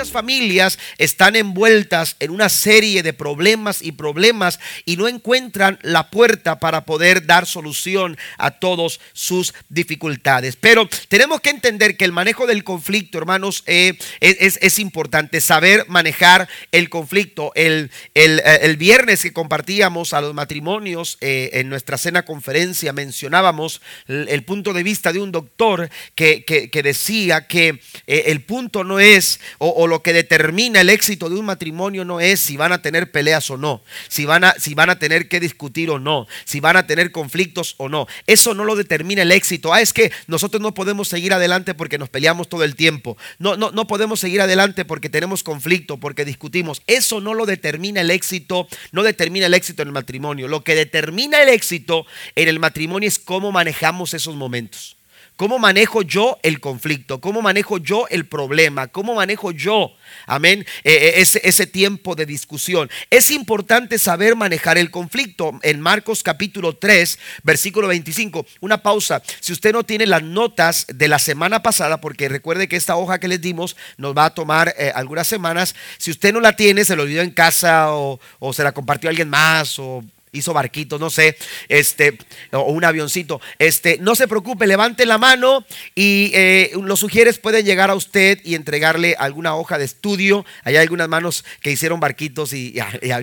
muchas familias están envueltas en una serie de problemas y problemas y no encuentran la puerta para poder dar solución a todos sus dificultades. Pero tenemos que entender que el manejo del conflicto, hermanos, eh, es, importante saber manejar el conflicto. El, el, viernes que compartíamos a los matrimonios eh, en nuestra cena conferencia mencionábamos el, punto de vista de un doctor que, que, decía que eh, el punto no es, o, lo que determina el éxito de un matrimonio no es si van a tener peleas o no, si van a, si van a tener que discutir o no, si van a tener conflictos o no. Eso no lo determina el éxito. Ah, es que nosotros no podemos seguir adelante porque nos peleamos todo el tiempo. No, no, no podemos seguir adelante porque tenemos conflicto, porque discutimos. Eso no lo determina el éxito, no determina el éxito en el matrimonio. Lo que determina el éxito en el matrimonio es cómo manejamos esos momentos. ¿Cómo manejo yo el conflicto? ¿Cómo manejo yo el problema? ¿Cómo manejo yo, amén, eh, eh, ese, ese, tiempo de discusión? Es importante saber manejar el conflicto. En Marcos capítulo 3, versículo 25, una pausa. Si usted no tiene las notas de la semana pasada, porque recuerde que esta hoja que les dimos nos va a tomar eh, algunas semanas, si usted no la tiene, se lo olvidó en casa o, se la compartió alguien más o hizo barquitos, no sé, este, o un avioncito. Este, no se preocupe, levante la mano y eh, los sugieres pueden llegar a usted y entregarle alguna hoja de estudio. Hay algunas manos que hicieron barquitos y,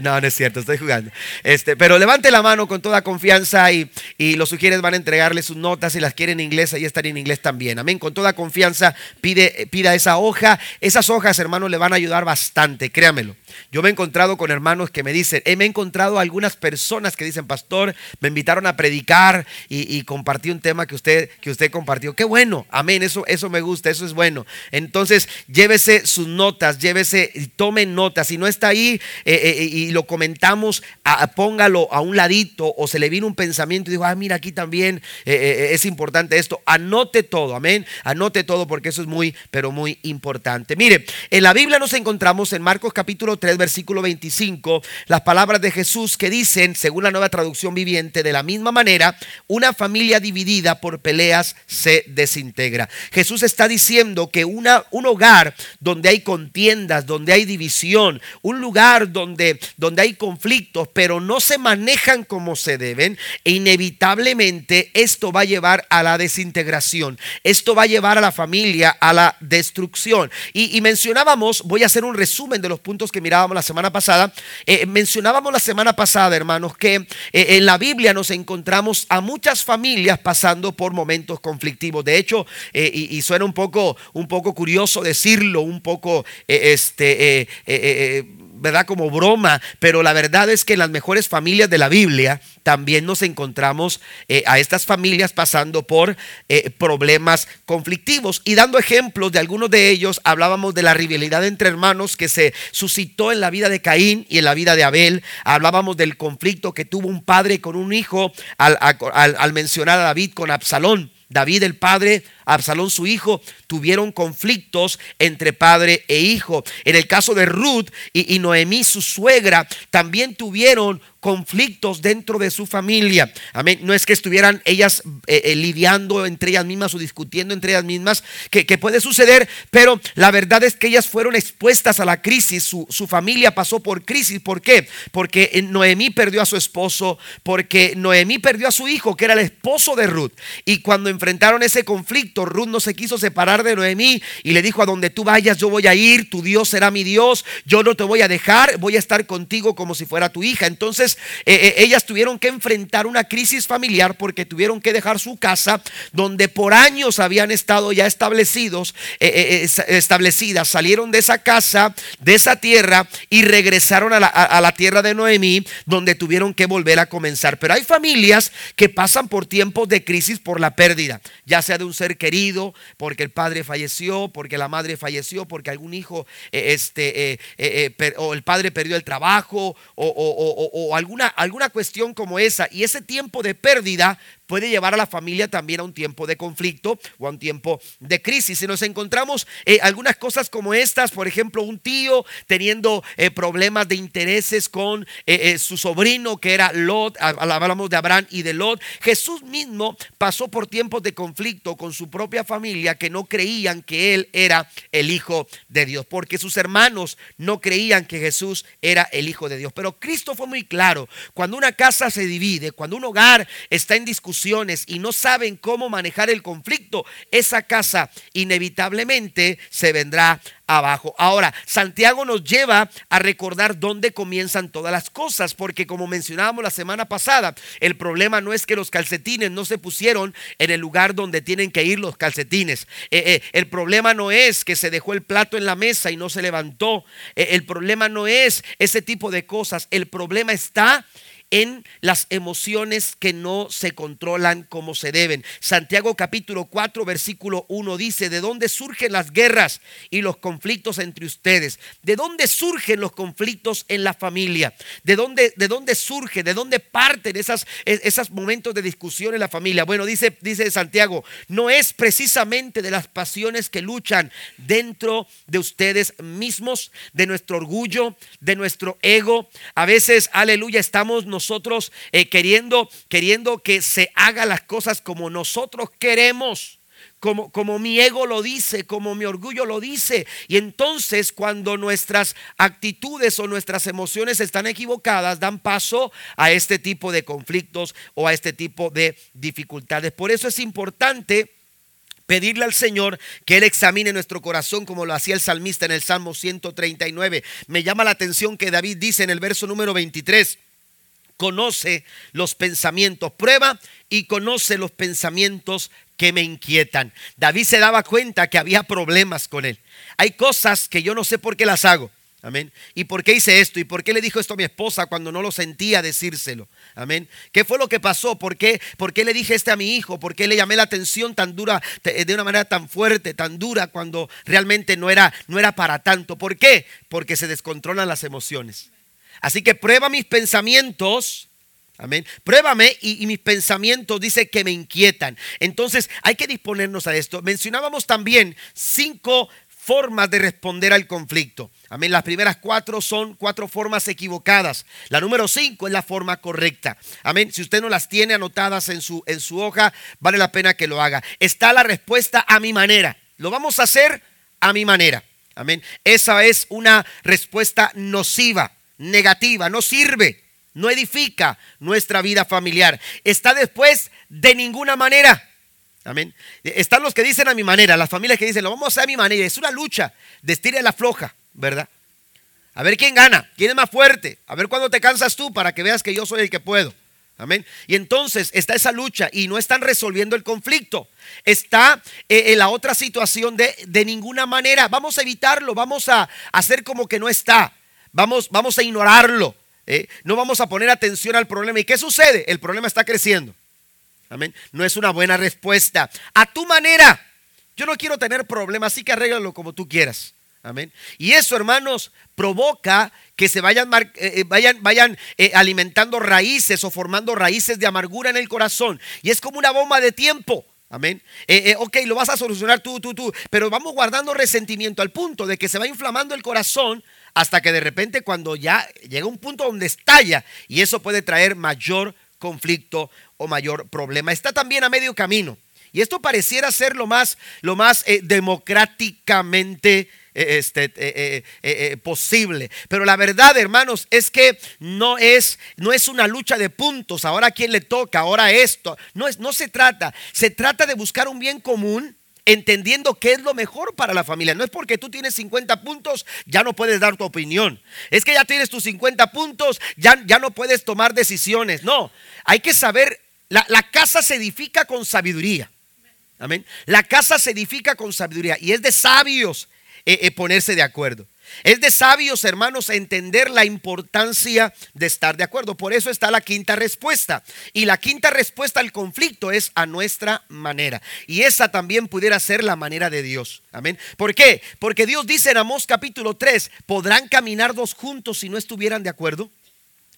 no, no es cierto, estoy jugando. Este, pero levante la mano con toda confianza y, y los sugieres van a entregarle sus notas. Si las quieren en inglés, ahí están en inglés también. Amén. Con toda confianza pide, pida esa hoja. Esas hojas, hermanos, le van a ayudar bastante, créamelo. Yo me he encontrado con hermanos que me dicen, me he encontrado algunas personas que dicen, pastor, me invitaron a predicar y, compartí un tema que usted, que usted compartió. Qué bueno, amén, eso, eso me gusta, eso es bueno. Entonces, llévese sus notas, llévese, tome notas. Si no está ahí eh, eh, eh, y lo comentamos, póngalo a un ladito o se le vino un pensamiento y dijo, ah, mira, aquí también es importante esto. Anote todo, amén. Anote todo porque eso es muy, pero muy importante. Mire, en la Biblia nos encontramos en Marcos capítulo 3, versículo 25, las palabras de Jesús que dicen, según la nueva traducción viviente, de la misma manera, una familia dividida por peleas se desintegra. Jesús está diciendo que una, un hogar donde hay contiendas, donde hay división, un lugar donde, donde hay conflictos, pero no se manejan como se deben, e inevitablemente esto va a llevar a la desintegración. Esto va a llevar a la familia a la destrucción. Y, mencionábamos, voy a hacer un resumen de los puntos que mirábamos la semana pasada, eh, mencionábamos la semana pasada, hermanos, que eh, en la Biblia nos encontramos a muchas familias pasando por momentos conflictivos. De hecho, eh, y, suena un poco, un poco curioso decirlo, un poco este, ¿verdad? Como broma, pero la verdad es que en las mejores familias de la Biblia también nos encontramos eh, a estas familias pasando por eh, problemas conflictivos. Y dando ejemplos de algunos de ellos, hablábamos de la rivalidad entre hermanos que se suscitó en la vida de Caín y en la vida de Abel. Hablábamos del conflicto que tuvo un padre con un hijo al, al mencionar a David con Absalón. David el padre, Absalón su hijo, tuvieron conflictos entre padre e hijo. En el caso de Ruth y, Noemí su suegra, también tuvieron conflictos dentro de su familia. Amén. No es que estuvieran ellas eh, eh, lidiando entre ellas mismas o discutiendo entre ellas mismas, que, puede suceder, pero la verdad es que ellas fueron expuestas a la crisis. Su, su familia pasó por crisis. ¿Por qué? Porque Noemí perdió a su esposo, porque Noemí perdió a su hijo, que era el esposo de Ruth. Y cuando enfrentaron ese conflicto, Ruth no se quiso separar de Noemí y le dijo, a donde tú vayas yo voy a ir, tu Dios será mi Dios, yo no te voy a dejar, voy a estar contigo como si fuera tu hija. Entonces, eh, eh, ellas tuvieron que enfrentar una crisis familiar porque tuvieron que dejar su casa donde por años habían estado ya establecidos, eh, establecidas. Salieron de esa casa, de esa tierra y regresaron a la, a la tierra de Noemí donde tuvieron que volver a comenzar. Pero hay familias que pasan por tiempos de crisis por la pérdida, ya sea de un ser porque el padre falleció, porque la madre falleció, porque algún hijo este, o el padre perdió el trabajo o, o, o, o alguna, alguna cuestión como esa. Y ese tiempo de pérdida puede llevar a la familia también a un tiempo de conflicto o a un tiempo de crisis. Si nos encontramos eh, algunas cosas como estas, por ejemplo, un tío teniendo eh, problemas de intereses con eh, su sobrino que era Lot, hablamos de Abraham y de Lot, Jesús mismo pasó por tiempos de conflicto con su propia familia que no creían que él era el Hijo de Dios, porque sus hermanos no creían que Jesús era el Hijo de Dios. Pero Cristo fue muy claro, cuando una casa se divide, cuando un hogar está en y no saben cómo manejar el conflicto, esa casa inevitablemente se vendrá abajo. Ahora, Santiago nos lleva a recordar dónde comienzan todas las cosas, porque como mencionábamos la semana pasada, el problema no es que los calcetines no se pusieron en el lugar donde tienen que ir los calcetines. Eh, eh, el problema no es que se dejó el plato en la mesa y no se levantó. Eh, el problema no es ese tipo de cosas. El problema está en las emociones que no se controlan como se deben. Santiago capítulo 4 versículo 1 dice, ¿de dónde surgen las guerras y los conflictos entre ustedes? ¿De dónde surgen los conflictos en la familia? ¿De dónde, de dónde surge? ¿De dónde parten esos momentos de discusión en la familia? Bueno, dice, dice Santiago, no es precisamente de las pasiones que luchan dentro de ustedes mismos, de nuestro orgullo, de nuestro ego. A veces, aleluya, estamos nosotros eh, queriendo, queriendo que se hagan las cosas como nosotros queremos. Como, como, mi ego lo dice, como mi orgullo lo dice. Y entonces cuando nuestras actitudes o nuestras emociones están equivocadas, dan paso a este tipo de conflictos o a este tipo de dificultades. Por eso es importante pedirle al Señor que Él examine nuestro corazón como lo hacía el salmista en el Salmo 139. Me llama la atención que David dice en el verso número 23 conoce los pensamientos, prueba y conoce los pensamientos que me inquietan. David se daba cuenta que había problemas con él. Hay cosas que yo no sé por qué las hago. Amén. ¿Y por qué hice esto? ¿Y por qué le dijo esto a mi esposa cuando no lo sentía decírselo? Amén. ¿Qué fue lo que pasó? ¿Por qué, ¿Por qué le dije este a mi hijo? ¿Por qué le llamé la atención tan dura, de una manera tan fuerte, tan dura, cuando realmente no era, no era para tanto? ¿Por qué? Porque se descontrolan las emociones. Así que prueba mis pensamientos. Amén. Pruébame y, mis pensamientos dice que me inquietan. Entonces hay que disponernos a esto. Mencionábamos también cinco formas de responder al conflicto. Amén. Las primeras cuatro son cuatro formas equivocadas. La número cinco es la forma correcta. Amén. Si usted no las tiene anotadas en su, en su hoja, vale la pena que lo haga. Está la respuesta a mi manera. Lo vamos a hacer a mi manera. Amén. Esa es una respuesta nociva negativa, no sirve, no edifica nuestra vida familiar. Está después de ninguna manera. Amén. Están los que dicen a mi manera, las familias que dicen, lo vamos a hacer a mi manera. Es una lucha de estira la floja, ¿verdad? A ver quién gana, quién es más fuerte. A ver cuándo te cansas tú para que veas que yo soy el que puedo. Amén. Y entonces está esa lucha y no están resolviendo el conflicto. Está eh, en la otra situación de de ninguna manera. Vamos a evitarlo, vamos a hacer como que no está. Vamos, vamos a ignorarlo. ¿eh? No vamos a poner atención al problema. ¿Y qué sucede? El problema está creciendo. Amén. No es una buena respuesta. A tu manera. Yo no quiero tener problemas, así que arréglalo como tú quieras. Amén. Y eso, hermanos, provoca que se vayan, eh, eh, vayan, vayan alimentando raíces o formando raíces de amargura en el corazón. Y es como una bomba de tiempo. Amén. ok, lo vas a solucionar tú, tú, tú. Pero vamos guardando resentimiento al punto de que se va inflamando el corazón hasta que de repente cuando ya llega un punto donde estalla y eso puede traer mayor conflicto o mayor problema. Está también a medio camino. Y esto pareciera ser lo más, lo más eh, democráticamente eh, este, eh, posible. Pero la verdad, hermanos, es que no es, no es una lucha de puntos. Ahora quién le toca, ahora esto. No, es, no se trata. Se trata de buscar un bien común entendiendo qué es lo mejor para la familia. No es porque tú tienes 50 puntos, ya no puedes dar tu opinión. Es que ya tienes tus 50 puntos, ya, ya no puedes tomar decisiones. No, hay que saber, la, casa se edifica con sabiduría. Amén. La casa se edifica con sabiduría y es de sabios eh, eh, ponerse de acuerdo. Es de sabios, hermanos, entender la importancia de estar de acuerdo. Por eso está la quinta respuesta. Y la quinta respuesta al conflicto es a nuestra manera. Y esa también pudiera ser la manera de Dios. Amén. ¿Por qué? Porque Dios dice en Amós capítulo 3, ¿podrán caminar dos juntos si no estuvieran de acuerdo?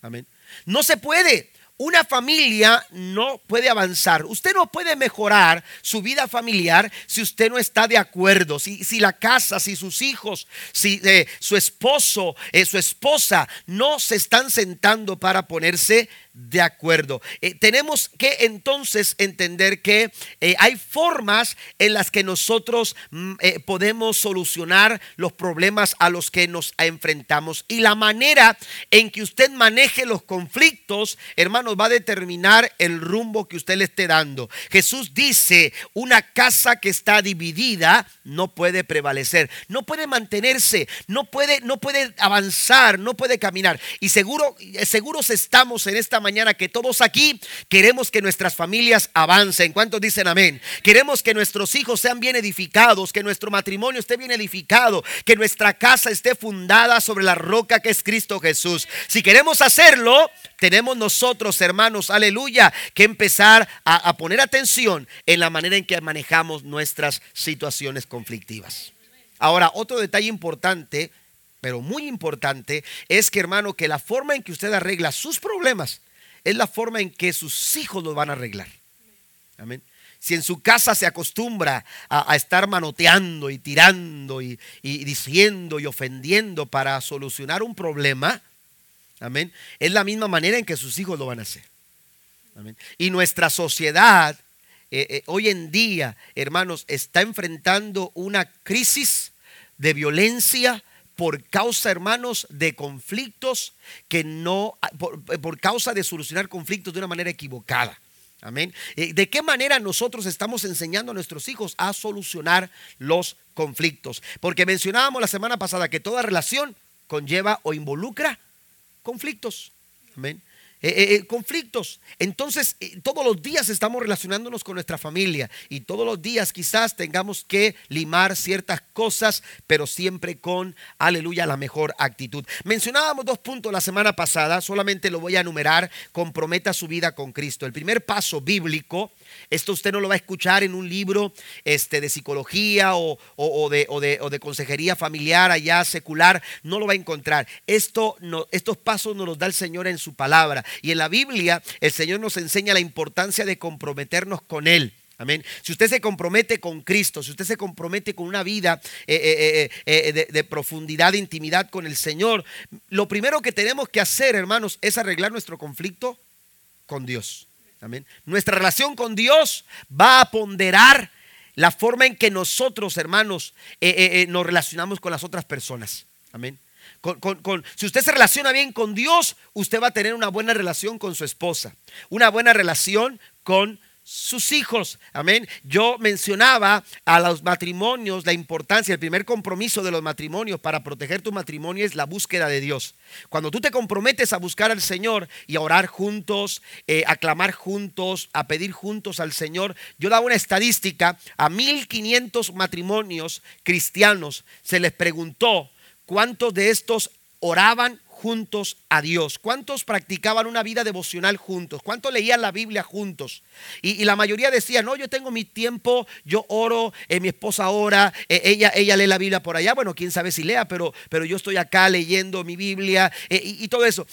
Amén. No se puede. Una familia no puede avanzar. Usted no puede mejorar su vida familiar si usted no está de acuerdo. Si, si la casa, si sus hijos, si eh, su esposo, eh, su esposa no se están sentando para ponerse de acuerdo. Eh, tenemos que entonces entender que eh, hay formas en las que nosotros mm, eh, podemos solucionar los problemas a los que nos enfrentamos. Y la manera en que usted maneje los conflictos, hermanos, va a determinar el rumbo que usted le esté dando. Jesús dice, una casa que está dividida no puede prevalecer, no puede mantenerse, no puede, no puede avanzar, no puede caminar. Y seguro, seguros estamos en esta mañana que todos aquí queremos que nuestras familias avancen. ¿Cuántos dicen amén? Queremos que nuestros hijos sean bien edificados, que nuestro matrimonio esté bien edificado, que nuestra casa esté fundada sobre la roca que es Cristo Jesús. Si queremos hacerlo, tenemos nosotros, hermanos, aleluya, que empezar a, a poner atención en la manera en que manejamos nuestras situaciones conflictivas. Ahora, otro detalle importante pero muy importante es que hermano, que la forma en que usted arregla sus problemas es la forma en que sus hijos lo van a arreglar. Amén. Si en su casa se acostumbra a, estar manoteando y tirando y, diciendo y ofendiendo para solucionar un problema, amén, es la misma manera en que sus hijos lo van a hacer. Amén. Y nuestra sociedad eh, eh, hoy en día, hermanos, está enfrentando una crisis de violencia, por causa, hermanos, de conflictos que no, por, causa de solucionar conflictos de una manera equivocada. Amén. Eh, ¿De qué manera nosotros estamos enseñando a nuestros hijos a solucionar los conflictos? Porque mencionábamos la semana pasada que toda relación conlleva o involucra conflictos. Amén. Eh, eh, eh, conflictos. Entonces, todos los días estamos relacionándonos con nuestra familia y todos los días quizás tengamos que limar ciertas cosas, pero siempre con, aleluya, la mejor actitud. Mencionábamos dos puntos la semana pasada, solamente lo voy a enumerar, comprometa su vida con Cristo. El primer paso bíblico esto usted no lo va a escuchar en un libro este, de psicología o, de, o, de, consejería familiar allá secular. No lo va a encontrar. Esto no, estos pasos nos los da el Señor en su palabra. Y en la Biblia el Señor nos enseña la importancia de comprometernos con Él. Amén. Si usted se compromete con Cristo, si usted se compromete con una vida eh, eh, eh, de, profundidad, de intimidad con el Señor, lo primero que tenemos que hacer, hermanos, es arreglar nuestro conflicto con Dios. Nuestra relación con Dios va a ponderar la forma en que nosotros, hermanos, nos relacionamos con las otras personas. Amén. Si usted se relaciona bien con Dios, usted va a tener una buena relación con su esposa, una buena relación con sus hijos. Amén. Yo mencionaba a los matrimonios la importancia, el primer compromiso de los matrimonios para proteger tu matrimonio es la búsqueda de Dios. Cuando tú te comprometes a buscar al Señor y a orar juntos, eh, a clamar juntos, a pedir juntos al Señor, yo daba una estadística, a 1500 matrimonios cristianos se les preguntó cuántos de estos oraban juntos a Dios? ¿Cuántos practicaban una vida devocional juntos? ¿Cuántos leían la Biblia juntos? Y, la mayoría decía, no, yo tengo mi tiempo, yo oro, eh, mi esposa ora, eh, ella, ella lee la Biblia por allá, bueno, quién sabe si lea, pero, pero yo estoy acá leyendo mi Biblia eh, y, todo eso.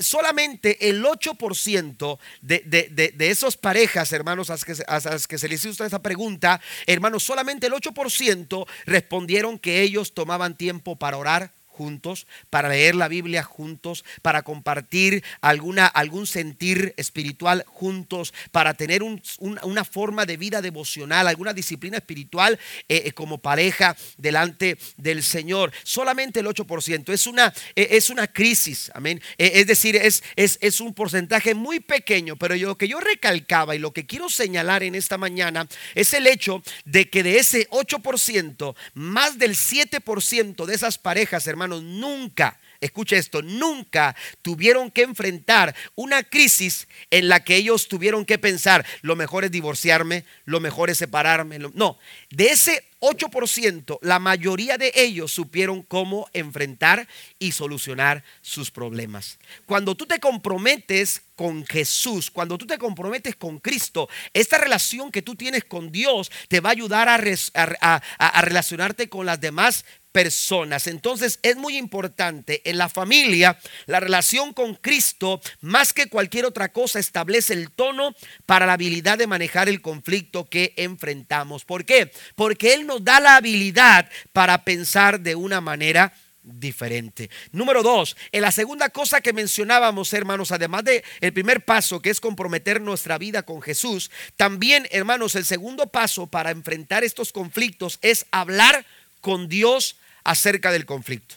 Solamente el 8% de, de, de, esos parejas, hermanos, a las que, que se les hizo esa pregunta, hermanos, solamente el 8% respondieron que ellos tomaban tiempo para orar juntos, para leer la Biblia juntos, para compartir alguna, algún sentir espiritual juntos, para tener una forma de vida devocional, alguna disciplina espiritual eh, eh, como pareja delante del Señor. Solamente el 8%. Es una, eh, es una crisis, amén. es decir, es, es, es un porcentaje muy pequeño, pero lo que yo recalcaba y lo que quiero señalar en esta mañana es el hecho de que de ese 8%, más del 7% de esas parejas, hermanos, nunca, escuche esto, nunca tuvieron que enfrentar una crisis en la que ellos tuvieron que pensar, lo mejor es divorciarme, lo mejor es separarme. No, de ese 8%, la mayoría de ellos supieron cómo enfrentar y solucionar sus problemas. Cuando tú te comprometes con Jesús, cuando tú te comprometes con Cristo, esta relación que tú tienes con Dios te va a ayudar a, a relacionarte con las demás personas. Entonces es muy importante en la familia, la relación con Cristo, más que cualquier otra cosa, establece el tono para la habilidad de manejar el conflicto que enfrentamos. ¿Por qué? Porque Él nos da la habilidad para pensar de una manera diferente. Número dos, en la segunda cosa que mencionábamos, hermanos, además de el primer paso que es comprometer nuestra vida con Jesús, también, hermanos, el segundo paso para enfrentar estos conflictos es hablar con Dios acerca del conflicto.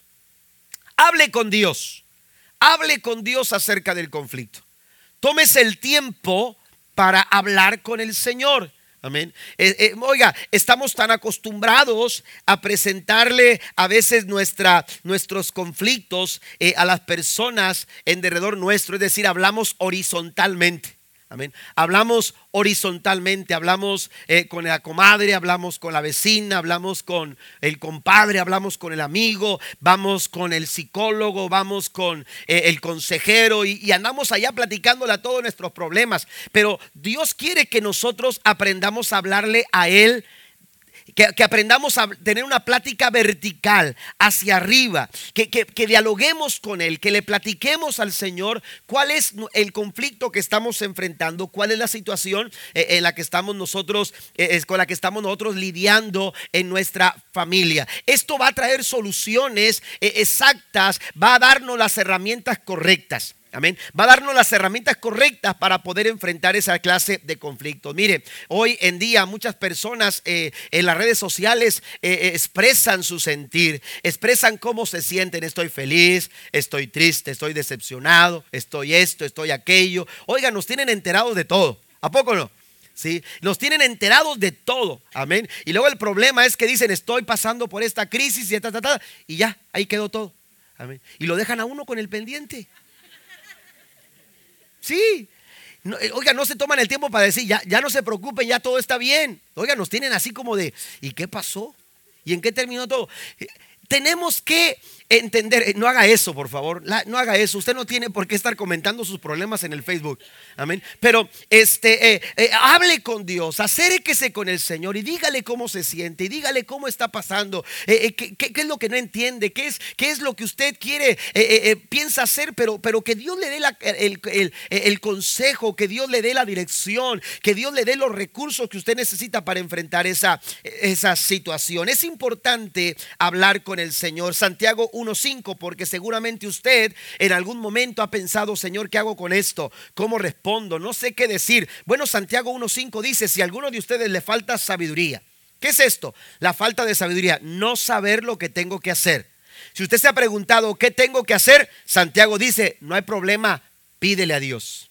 Hable con Dios. Hable con Dios acerca del conflicto. Tómese el tiempo para hablar con el Señor. Amén. Eh, eh, oiga, estamos tan acostumbrados a presentarle a veces nuestra, nuestros conflictos eh, a las personas en derredor nuestro, es decir, hablamos horizontalmente. Amén. Hablamos horizontalmente, hablamos eh, con la comadre, hablamos con la vecina, hablamos con el compadre, hablamos con el amigo, vamos con el psicólogo, vamos con eh, el consejero y, y andamos allá platicándole a todos nuestros problemas. Pero Dios quiere que nosotros aprendamos a hablarle a Él que, aprendamos a tener una plática vertical hacia arriba, que, que, dialoguemos con Él, que le platiquemos al Señor cuál es el conflicto que estamos enfrentando, cuál es la situación eh, en la que estamos nosotros, eh, con la que estamos nosotros lidiando en nuestra familia. Esto va a traer soluciones eh, exactas, va a darnos las herramientas correctas. Amén. Va a darnos las herramientas correctas para poder enfrentar esa clase de conflictos. Mire, hoy en día muchas personas eh, en las redes sociales eh, eh, expresan su sentir, expresan cómo se sienten. Estoy feliz, estoy triste, estoy decepcionado, estoy esto, estoy aquello. Oiga, nos tienen enterados de todo. ¿A poco no? ¿Sí? Nos tienen enterados de todo. Amén. Y luego el problema es que dicen, estoy pasando por esta crisis y, y ya, ahí quedó todo. Amén. Y lo dejan a uno con el pendiente. Sí. Eh, oiga, no se toman el tiempo para decir, ya, ya no se preocupen, ya todo está bien. Oiga, nos tienen así como de, ¿y qué pasó? ¿Y en qué terminó todo? Tenemos que entender, eh, no haga eso, por favor, no haga eso. Usted no tiene por qué estar comentando sus problemas en el Facebook. Amén. Pero este, eh, eh, hable con Dios, acérquese con el Señor y dígale cómo se siente, y dígale cómo está pasando, qué, es lo que no entiende, qué es, qué es lo que usted quiere, piensa hacer, pero, pero que Dios le dé el, el, consejo, que Dios le dé la dirección, que Dios le dé los recursos que usted necesita para enfrentar esa, esa situación. Es importante hablar con el Señor. Santiago 1.5, porque seguramente usted en algún momento ha pensado, Señor, ¿qué hago con esto? ¿Cómo respondo? No sé qué decir. Bueno, Santiago 1.5 dice, si a alguno de ustedes le falta sabiduría, ¿qué es esto? La falta de sabiduría, no saber lo que tengo que hacer. Si usted se ha preguntado, ¿qué tengo que hacer? Santiago dice, no hay problema, pídele a Dios.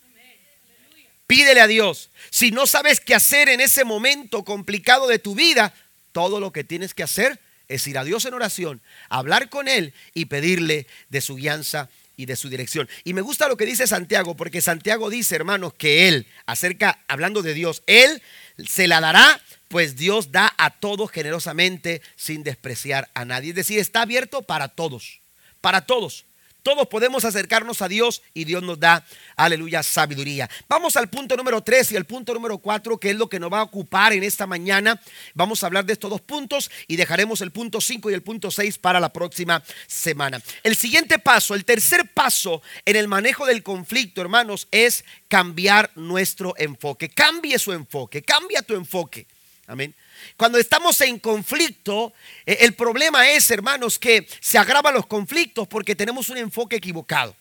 Pídele a Dios. Si no sabes qué hacer en ese momento complicado de tu vida, todo lo que tienes que hacer es ir a Dios en oración, hablar con Él y pedirle de su guianza y de su dirección. Y me gusta lo que dice Santiago, porque Santiago dice, hermanos, que Él, acerca, hablando de Dios, Él se la dará, pues Dios da a todos generosamente sin despreciar a nadie. Es decir, está abierto para todos, para todos. Todos podemos acercarnos a Dios y Dios nos da, aleluya, sabiduría. Vamos al punto número 3 y al punto número 4, que es lo que nos va a ocupar en esta mañana. Vamos a hablar de estos dos puntos y dejaremos el punto 5 y el punto 6 para la próxima semana. El siguiente paso, el tercer paso en el manejo del conflicto, hermanos, es cambiar nuestro enfoque. Cambie su enfoque, cambia tu enfoque. Amén. Cuando estamos en conflicto, eh, el problema es, hermanos, que se agravan los conflictos porque tenemos un enfoque equivocado.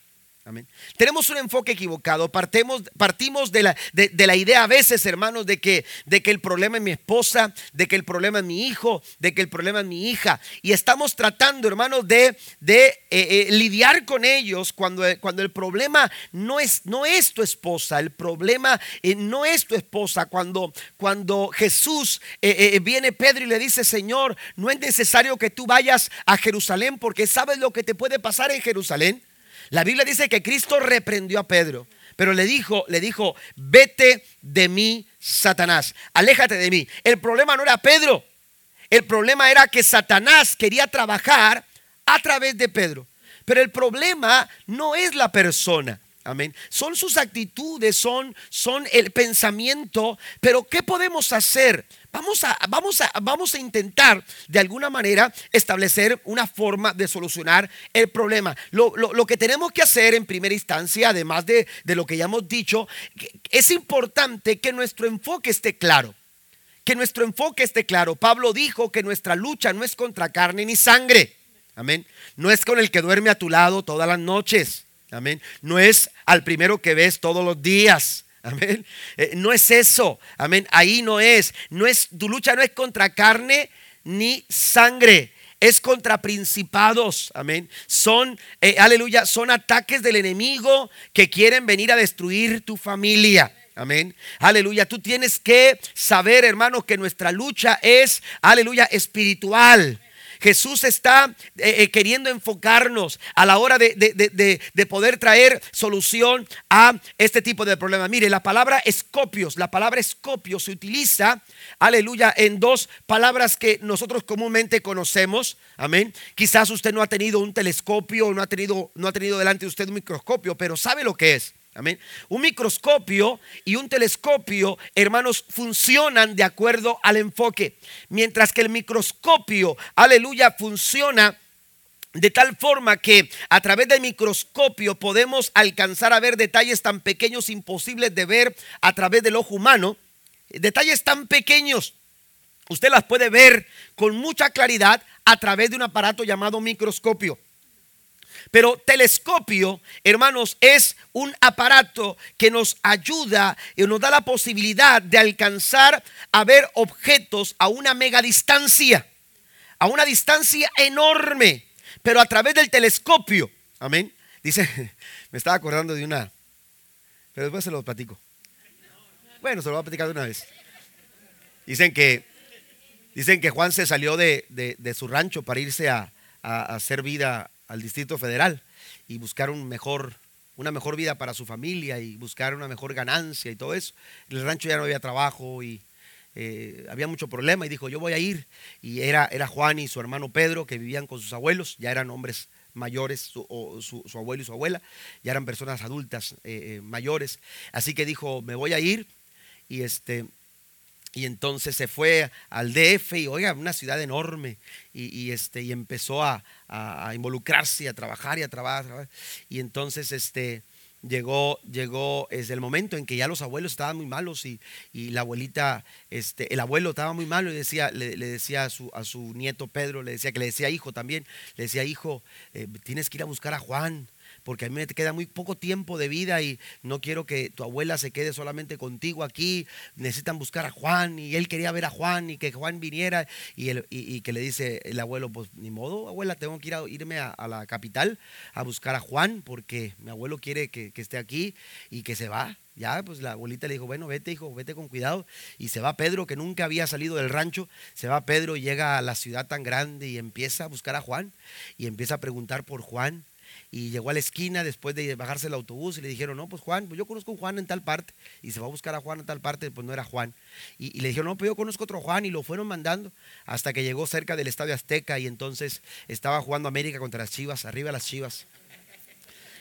Tenemos un enfoque equivocado. Partimos, de, la, de, la, idea a veces, hermanos, de que, el problema es mi esposa, de que el problema es mi hijo, de que el problema es mi hija. Y estamos tratando, hermanos, de, eh, eh, lidiar con ellos cuando, el problema no es, tu esposa, el problema eh, no es tu esposa. Cuando Jesús viene Pedro y le dice, Señor, no es necesario que tú vayas a Jerusalén porque sabes lo que te puede pasar en Jerusalén. La Biblia dice que Cristo reprendió a Pedro, pero le dijo, le dijo, vete de mí, Satanás, aléjate de mí. El problema no era Pedro, el problema era que Satanás quería trabajar a través de Pedro. Pero el problema no es la persona. Amén. Son sus actitudes, son, son el pensamiento, pero ¿qué podemos hacer? Vamos a, vamos, a, vamos a intentar de alguna manera establecer una forma de solucionar el problema. Lo, que tenemos que hacer en primera instancia, además de, de lo que ya hemos dicho, es importante que nuestro enfoque esté claro. Que nuestro enfoque esté claro. Pablo dijo que nuestra lucha no es contra carne ni sangre. Amén. No es con el que duerme a tu lado todas las noches. Amén. No es al primero que ves todos los días. Amén. Eh, no es eso. Amén. Ahí no es. No es tu lucha no es contra carne ni sangre. Es contra principados. Amén. Son, eh, aleluya, son ataques del enemigo que quieren venir a destruir tu familia. Amén. Aleluya. Tú tienes que saber, hermano, que nuestra lucha es, aleluya, espiritual. Jesús está eh, eh, queriendo enfocarnos a la hora de, poder traer solución a este tipo de problemas. Mire, la palabra escopios, la palabra escopio se utiliza, aleluya, en dos palabras que nosotros comúnmente conocemos. Amén. Quizás usted no ha tenido un telescopio, no ha tenido, no ha tenido delante de usted un microscopio, pero sabe lo que es. Amén. Un microscopio y un telescopio, hermanos, funcionan de acuerdo al enfoque. Mientras que el microscopio, aleluya, funciona de tal forma que a través del microscopio podemos alcanzar a ver detalles tan pequeños imposibles de ver a través del ojo humano. Detalles tan pequeños. Usted las puede ver con mucha claridad a través de un aparato llamado microscopio. Pero telescopio, hermanos, es un aparato que nos ayuda y nos da la posibilidad de alcanzar a ver objetos a una mega distancia, a una distancia enorme, pero a través del telescopio. Amén. Dice, me estaba acordando de una, pero después se lo platico. Bueno, se lo voy a platicar de una vez. Dicen que, dicen que Juan se salió de, su rancho para irse a, a hacer vida al Distrito Federal y buscar un mejor, una mejor vida para su familia y buscar una mejor ganancia y todo eso. En el rancho ya no había trabajo y eh, había mucho problema y dijo, yo voy a ir. Y era, era Juan y su hermano Pedro que vivían con sus abuelos, ya eran hombres mayores, su, su, abuelo y su abuela, ya eran personas adultas eh, eh, mayores. Así que dijo, me voy a ir y este y entonces se fue al DF y, oiga, una ciudad enorme. Y, este, y empezó a, involucrarse, a trabajar y a trabajar. Y entonces este, llegó, llegó es el momento en que ya los abuelos estaban muy malos y, la abuelita, este, el abuelo estaba muy malo y decía, le, decía a su, a su, nieto Pedro, le decía que le decía hijo también, le decía hijo, eh, tienes que ir a buscar a Juan porque a mí me queda muy poco tiempo de vida y no quiero que tu abuela se quede solamente contigo aquí. Necesitan buscar a Juan y él quería ver a Juan y que Juan viniera y, y, que le dice el abuelo, pues ni modo, abuela, tengo que irme a, la capital a buscar a Juan porque mi abuelo quiere que, que esté aquí y que se va. Ya, pues la abuelita le dijo, bueno, vete, hijo, vete con cuidado. Y se va Pedro, que nunca había salido del rancho. Se va Pedro y llega a la ciudad tan grande y empieza a buscar a Juan. Y empieza a preguntar por Juan y llegó a la esquina después de bajarse el autobús y le dijeron, no, pues Juan, pues yo conozco a Juan en tal parte y se va a buscar a Juan en tal parte, pues no era Juan. Y, le dijeron, no, pues yo conozco otro Juan y lo fueron mandando hasta que llegó cerca del Estadio Azteca y entonces estaba jugando América contra las Chivas, arriba las Chivas.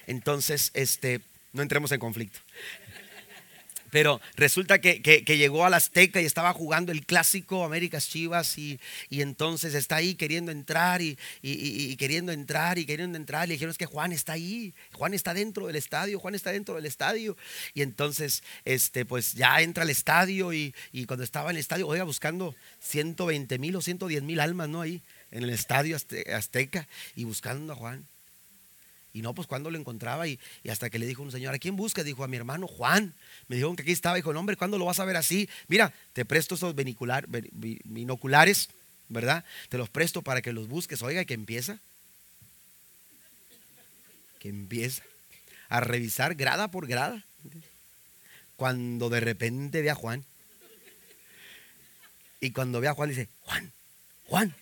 Entonces, este, no entremos en conflicto. Pero resulta que, llegó a la Azteca y estaba jugando el clásico Américas Chivas y, entonces está ahí queriendo entrar y, queriendo entrar y queriendo entrar. Le dijeron es que Juan está ahí, Juan está dentro del estadio, Juan está dentro del estadio. Y entonces este, pues ya entra al estadio y, cuando estaba en el estadio, oiga, buscando 120 mil o 110 mil almas, ¿no? Ahí en el estadio Azteca y buscando a Juan. Y no, pues cuando lo encontraba y, hasta que le dijo un señor, ¿a quién busca? Dijo, a mi hermano Juan. Me dijeron que aquí estaba. Dijo, no, hombre, ¿cuándo lo vas a ver así? Mira, te presto esos binoculares, ¿verdad? Te los presto para que los busques. Oiga, que empieza. Que empieza a revisar grada por grada. Cuando de repente ve a Juan. Y cuando ve a Juan dice, Juan, Juan,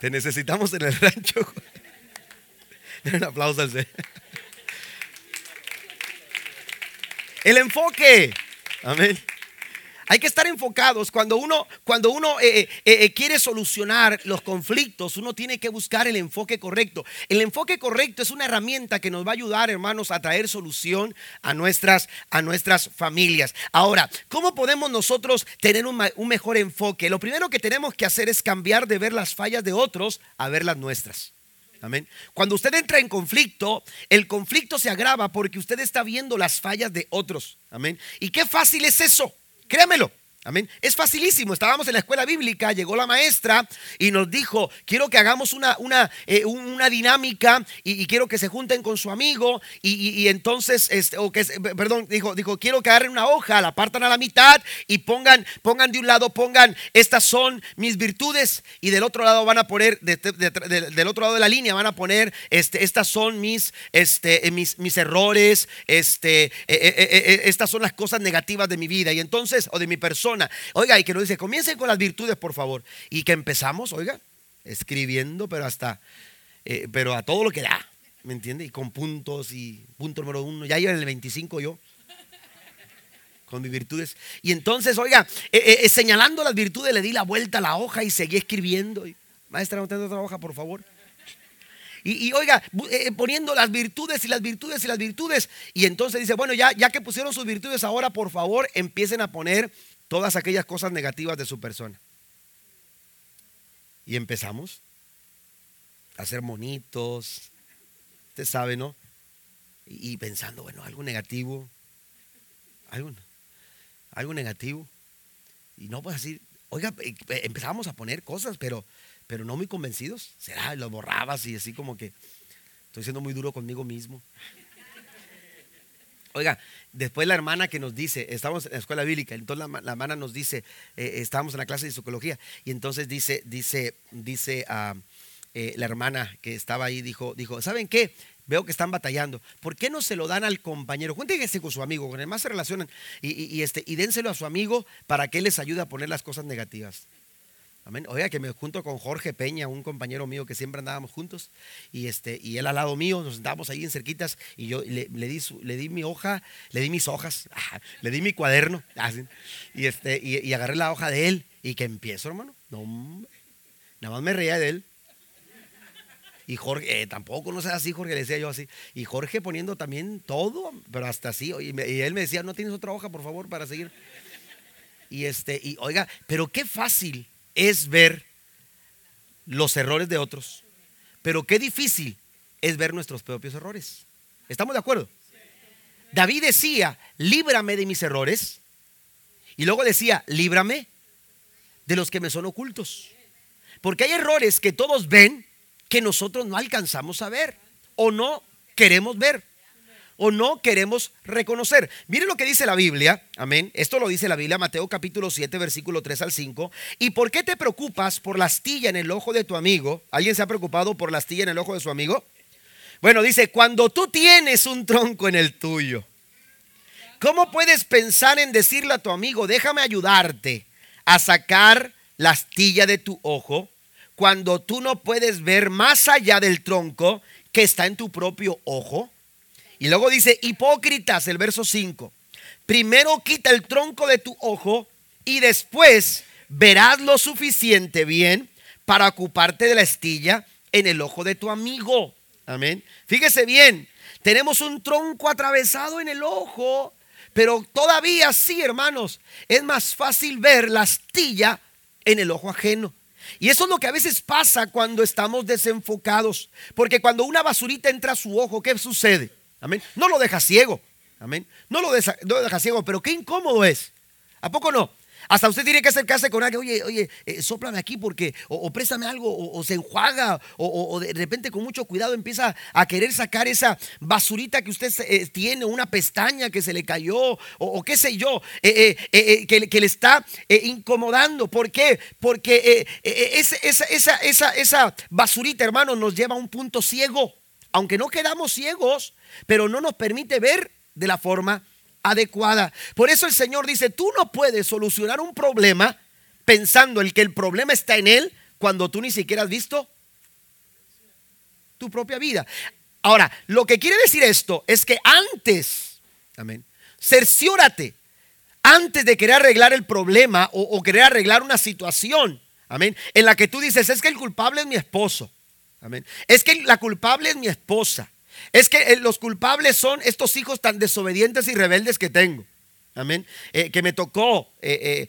Te necesitamos en el rancho. Un aplauso al El enfoque. Amén. Hay que estar enfocados. Cuando uno, cuando uno eh, eh, eh, quiere solucionar los conflictos, uno tiene que buscar el enfoque correcto. El enfoque correcto es una herramienta que nos va a ayudar, hermanos, a traer solución a nuestras, a nuestras familias. Ahora, ¿cómo podemos nosotros tener un, un mejor enfoque? Lo primero que tenemos que hacer es cambiar de ver las fallas de otros a ver las nuestras. Amén. Cuando usted entra en conflicto, el conflicto se agrava porque usted está viendo las fallas de otros. Amén. Y qué fácil es eso. Créamelo. Amén. Es facilísimo. Estábamos en la escuela bíblica, llegó la maestra y nos dijo, quiero que hagamos una, una, eh, una dinámica y, quiero que se junten con su amigo y, entonces, este, o que, perdón, dijo, dijo, quiero que agarren una hoja, la apartan a la mitad y pongan, pongan de un lado, pongan, estas son mis virtudes y del otro lado van a poner, del otro lado de la línea van a poner, este, estas son mis, este, eh, mis, mis errores, este, eh, estas son las cosas negativas de mi vida y entonces, o de mi persona Oiga, y que nos dice, comiencen con las virtudes, por favor. Y que empezamos, oiga, escribiendo, pero hasta, eh, pero a todo lo que da, ¿me entiende? Y con puntos y punto número uno. Ya iba en el 25 yo con mis virtudes. Y entonces, oiga, eh, eh, señalando las virtudes, le di la vuelta a la hoja y seguí escribiendo. Maestra, no tengo otra hoja, por favor. Y, oiga, poniendo las virtudes y las virtudes y las virtudes. Y entonces dice, bueno, ya, ya que pusieron sus virtudes, ahora por favor empiecen a poner todas aquellas cosas negativas de su persona. Y empezamos a hacer monitos, usted sabe, ¿no? Y, pensando, bueno, algo negativo, algo, algo negativo. Y no pues así, oiga, eh, eh, empezamos a poner cosas, pero, pero no muy convencidos. Será, lo borrabas y así como que estoy siendo muy duro conmigo mismo. Oiga, después la hermana que nos dice, estamos en la escuela bíblica, entonces la, hermana nos dice, eh, estamos en la clase de psicología, y entonces dice, dice, dice eh, la hermana que estaba ahí, dijo, dijo, ¿saben qué? Veo que están batallando. ¿Por qué no se lo dan al compañero? Cuéntense con su amigo, con el más se relacionan, y, este, y dénselo a su amigo para que él les ayude a poner las cosas negativas. Oiga, que me junto con Jorge Peña, un compañero mío que siempre andábamos juntos, y, este, y él al lado mío, nos sentábamos ahí en cerquitas, y yo le, di, le di mi hoja, le di mis hojas, le di mi cuaderno, y, este, y, agarré la hoja de él, y que empiezo, hermano. No, nada más me reía de él. Y Jorge, eh, tampoco, no sé así, Jorge, le decía yo así. Y Jorge poniendo también todo, pero hasta así. Y, y él me decía, ¿no tienes otra hoja, por favor, para seguir? Y este, y oiga, pero qué fácil es ver los errores de otros, pero qué difícil es ver nuestros propios errores. ¿Estamos de acuerdo? David decía, líbrame de mis errores. Y luego decía, líbrame de los que me son ocultos. Porque hay errores que todos ven que nosotros no alcanzamos a ver o no queremos ver o no queremos reconocer. Miren lo que dice la Biblia, amén. Esto lo dice la Biblia, Mateo capítulo 7, versículo 3 al 5. ¿Y por qué te preocupas por la astilla en el ojo de tu amigo? ¿Alguien se ha preocupado por la astilla en el ojo de su amigo? Bueno, dice, cuando tú tienes un tronco en el tuyo, ¿cómo puedes pensar en decirle a tu amigo, déjame ayudarte a sacar la astilla de tu ojo, cuando tú no puedes ver más allá del tronco que está en tu propio ojo? Y luego dice, hipócritas, el verso 5. Primero quita el tronco de tu ojo y después verás lo suficiente bien para ocuparte de la estilla en el ojo de tu amigo. Amén. Fíjese bien, tenemos un tronco atravesado en el ojo, pero todavía sí, hermanos, es más fácil ver la astilla en el ojo ajeno. Y eso es lo que a veces pasa cuando estamos desenfocados, porque cuando una basurita entra a su ojo, ¿qué sucede? Amén. No lo deja ciego. Amén. No lo, deja, ciego, pero qué incómodo es. ¿A poco no? Hasta usted tiene que acercarse con alguien, oye, oye, eh, sóplame aquí porque, o, préstame algo, o, se enjuaga, o, de repente con mucho cuidado empieza a querer sacar esa basurita que usted eh, tiene, una pestaña que se le cayó, o, qué sé yo, eh, que, que, le está incomodando. ¿Por qué? Porque esa, esa, esa, esa basurita, hermano, nos lleva a un punto ciego. Aunque no quedamos ciegos, pero no nos permite ver de la forma adecuada. Por eso el Señor dice, tú no puedes solucionar un problema pensando el que el problema está en él cuando tú ni siquiera has visto tu propia vida. Ahora, lo que quiere decir esto es que antes, amén, cerciórate antes de querer arreglar el problema o, querer arreglar una situación, amén, en la que tú dices, es que el culpable es mi esposo, amén, es que la culpable es mi esposa, es que eh, los culpables son estos hijos tan desobedientes y rebeldes que tengo. Amén. Eh, que me tocó. Eh,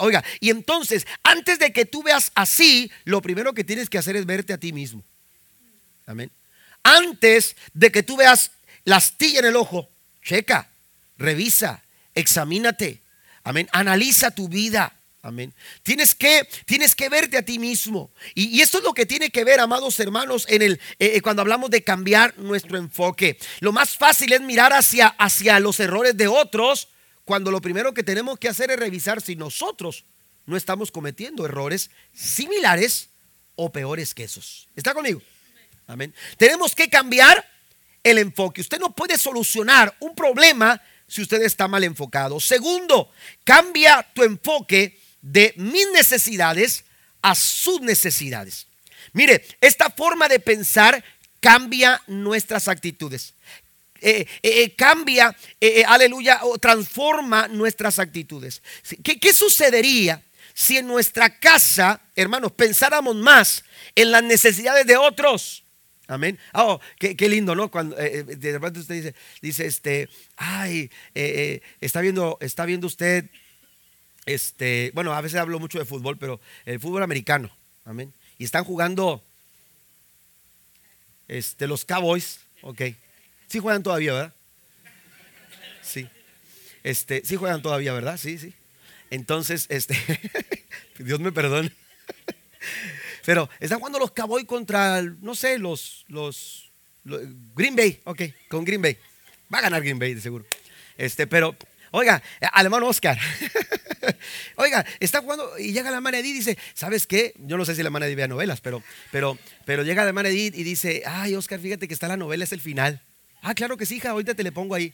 oiga, y entonces, antes de que tú veas así, lo primero que tienes que hacer es verte a ti mismo. Amén. Antes de que tú veas la astilla en el ojo, checa, revisa, examínate. Amén. Analiza tu vida. Amén. Tienes que, tienes que verte a ti mismo. Y, esto es lo que tiene que ver, amados hermanos, en el, eh, eh, cuando hablamos de cambiar nuestro enfoque. Lo más fácil es mirar hacia, hacia los errores de otros, cuando lo primero que tenemos que hacer es revisar si nosotros no estamos cometiendo errores similares o peores que esos. ¿Está conmigo? Amén. Tenemos que cambiar el enfoque. Usted no puede solucionar un problema si usted está mal enfocado. Segundo, cambia tu enfoque de mis necesidades a sus necesidades. Mire, esta forma de pensar cambia nuestras actitudes. Eh, eh, eh, cambia, aleluya, o transforma nuestras actitudes. ¿Qué, ¿Qué sucedería si en nuestra casa, hermanos, pensáramos más en las necesidades de otros? Amén. Oh, qué, lindo, ¿no? Cuando de repente usted dice, dice, este, ay, está viendo, está viendo usted, este, bueno, a veces hablo mucho de fútbol, pero el fútbol americano, amén. Y están jugando, este, los Cowboys, ok. Sí juegan todavía, ¿verdad? Sí. Este, sí juegan todavía, ¿verdad? Sí, sí. Entonces, este, Dios me perdone. Pero están jugando los Cowboys contra, no sé, los, los, Green Bay. Ok, con Green Bay. Va a ganar Green Bay, de seguro. Este, pero, oiga, alemán Oscar. oiga, está jugando y llega la hermana Edith y dice, ¿sabes qué? Yo no sé si la hermana Edith vea novelas, pero, pero, pero llega la hermana Edith y dice, ay, Oscar, fíjate que está la novela, es el final. Ah, claro que sí, hija, ahorita te le pongo ahí.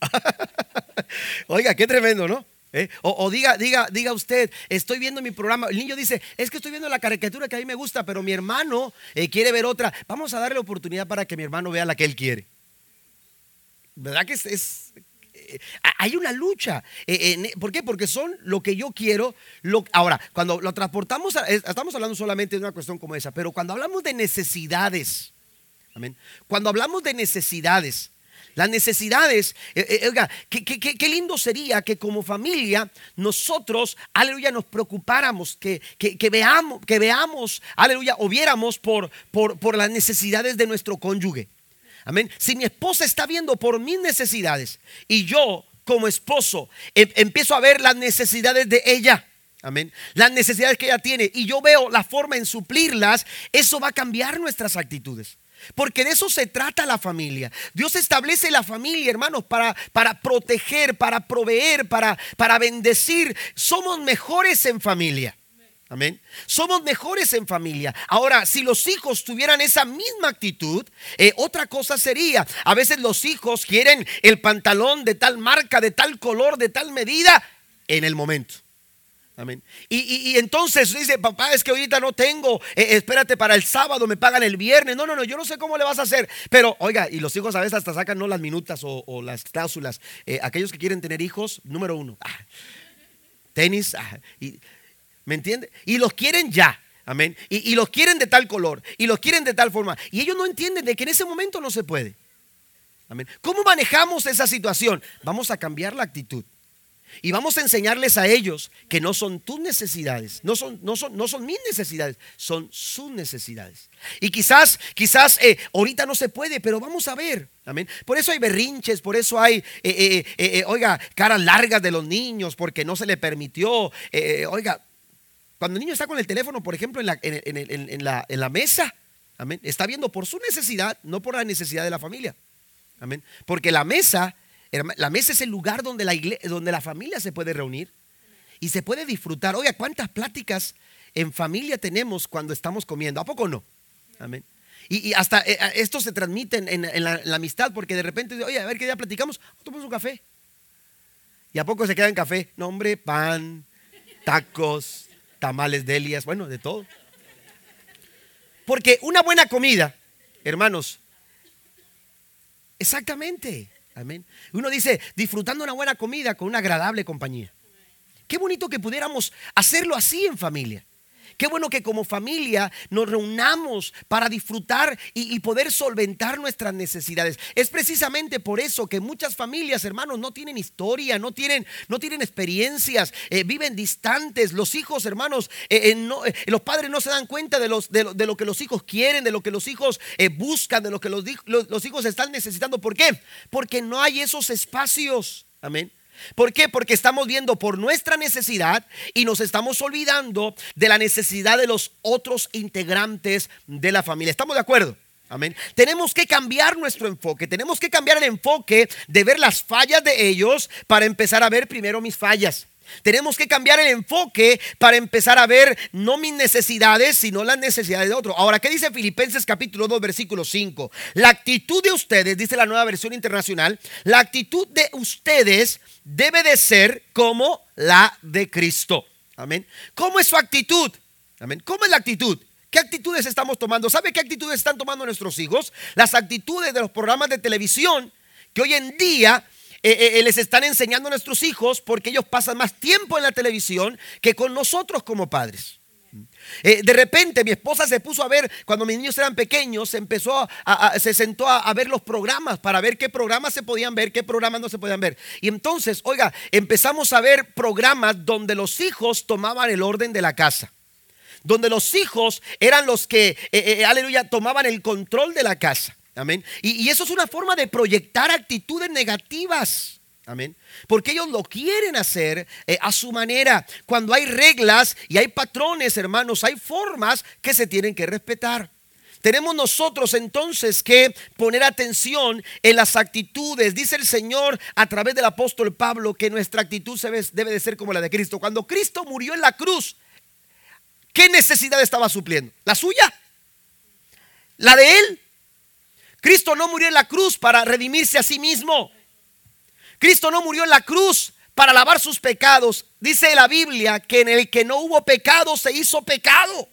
Oiga, qué tremendo, ¿no? ¿Eh? O, diga, diga, diga usted, estoy viendo mi programa. El niño dice, es que estoy viendo la caricatura que a mí me gusta, pero mi hermano eh, quiere ver otra. Vamos a darle oportunidad para que mi hermano vea la que él quiere. ¿Verdad que es, hay una lucha. ¿Por qué? Porque son lo que yo quiero. Ahora, cuando lo transportamos, estamos hablando solamente de una cuestión como esa, pero cuando hablamos de necesidades, amén. Cuando hablamos de necesidades, las necesidades, eh, eh, oiga, qué, lindo sería que como familia nosotros, aleluya, nos preocupáramos, que, veamos, que veamos, aleluya, o viéramos por, por, por las necesidades de nuestro cónyuge. Amén. Si mi esposa está viendo por mis necesidades y yo como esposo em, empiezo a ver las necesidades de ella. Amén. Las necesidades que ella tiene y yo veo la forma en suplirlas, eso va a cambiar nuestras actitudes. Porque de eso se trata la familia. Dios establece la familia, hermanos, para, para proteger, para proveer, para, para bendecir. Somos mejores en familia. Amén. Somos mejores en familia. Ahora, si los hijos tuvieran esa misma actitud, eh, otra cosa sería, a veces los hijos quieren el pantalón de tal marca, de tal color, de tal medida, en el momento. Amén. Y, entonces dice, papá, es que ahorita no tengo, eh, espérate para el sábado, me pagan el viernes. No, no, no, yo no sé cómo le vas a hacer. Pero, oiga, y los hijos a veces hasta sacan no las minutas o, las cláusulas. Eh, aquellos que quieren tener hijos, número uno, ah, tenis, ah, y, ¿me entiende? Y los quieren ya. Amén. Y, y los quieren de tal color, y los quieren de tal forma. Y ellos no entienden de que en ese momento no se puede. Amén. ¿Cómo manejamos esa situación? Vamos a cambiar la actitud. Y vamos a enseñarles a ellos que no son tus necesidades, no son, no son, no son mis necesidades, son sus necesidades. Y quizás, quizás eh, ahorita no se puede, pero vamos a ver. Amén. Por eso hay berrinches, por eso hay, eh, eh, oiga, caras largas de los niños, porque no se le permitió. oiga, cuando el niño está con el teléfono, por ejemplo, en la, mesa, amén, está viendo por su necesidad, no por la necesidad de la familia. Amén. Porque la mesa la mesa es el lugar donde la, donde la familia se puede reunir y se puede disfrutar. Oiga, ¿cuántas pláticas en familia tenemos cuando estamos comiendo? ¿A poco no? Amén. Y, hasta eh, esto se transmite en, la, amistad porque de repente, oye, a ver qué día platicamos, tomamos un café. ¿Y a poco se queda en café? No, hombre, pan, tacos, tamales delias, bueno, de todo. Porque una buena comida, hermanos, exactamente. Amén. Uno dice, disfrutando una buena comida con una agradable compañía. Qué bonito que pudiéramos hacerlo así en familia. Qué bueno que como familia nos reunamos para disfrutar y, poder solventar nuestras necesidades. Es precisamente por eso que muchas familias, hermanos, no tienen historia, no tienen, no tienen experiencias, eh, viven distantes. Los hijos, hermanos, eh, eh, los padres no se dan cuenta de, los, de, lo, que los hijos quieren, de lo que los hijos buscan, de lo que los, los hijos están necesitando. ¿Por qué? Porque no hay esos espacios. Amén. ¿Por qué? Porque estamos viendo por nuestra necesidad y nos estamos olvidando de la necesidad de los otros integrantes de la familia. ¿Estamos de acuerdo? Amén. Tenemos que cambiar nuestro enfoque. Tenemos que cambiar el enfoque de ver las fallas de ellos para empezar a ver primero mis fallas. Tenemos que cambiar el enfoque para empezar a ver no mis necesidades, sino las necesidades de otro. Ahora, ¿qué dice Filipenses capítulo 2, versículo 5? La actitud de ustedes, dice la nueva versión internacional, la actitud de ustedes debe de ser como la de Cristo. Amén. ¿Cómo es su actitud? Amén. ¿Cómo es la actitud? ¿Qué actitudes estamos tomando? ¿Sabe qué actitudes están tomando nuestros hijos? Las actitudes de los programas de televisión que hoy en día eh, eh, eh, les están enseñando a nuestros hijos porque ellos pasan más tiempo en la televisión que con nosotros como padres. de repente mi esposa se puso a ver, cuando mis niños eran pequeños, se empezó a, se sentó a, ver los programas para ver qué programas se podían ver, qué programas no se podían ver. Y entonces, oiga, empezamos a ver programas donde los hijos tomaban el orden de la casa. Donde los hijos eran los que, aleluya, tomaban el control de la casa. Amén. Y, eso es una forma de proyectar actitudes negativas. Amén. Porque ellos lo quieren hacer eh, a su manera. Cuando hay reglas y hay patrones, hermanos, hay formas que se tienen que respetar. Tenemos nosotros entonces que poner atención en las actitudes. Dice el Señor a través del apóstol Pablo que nuestra actitud debe de ser como la de Cristo. Cuando Cristo murió en la cruz, ¿qué necesidad estaba supliendo? ¿La suya? ¿La de él? Cristo no murió en la cruz para redimirse a sí mismo. Cristo no murió en la cruz para lavar sus pecados. Dice la Biblia que en el que no hubo pecado se hizo pecado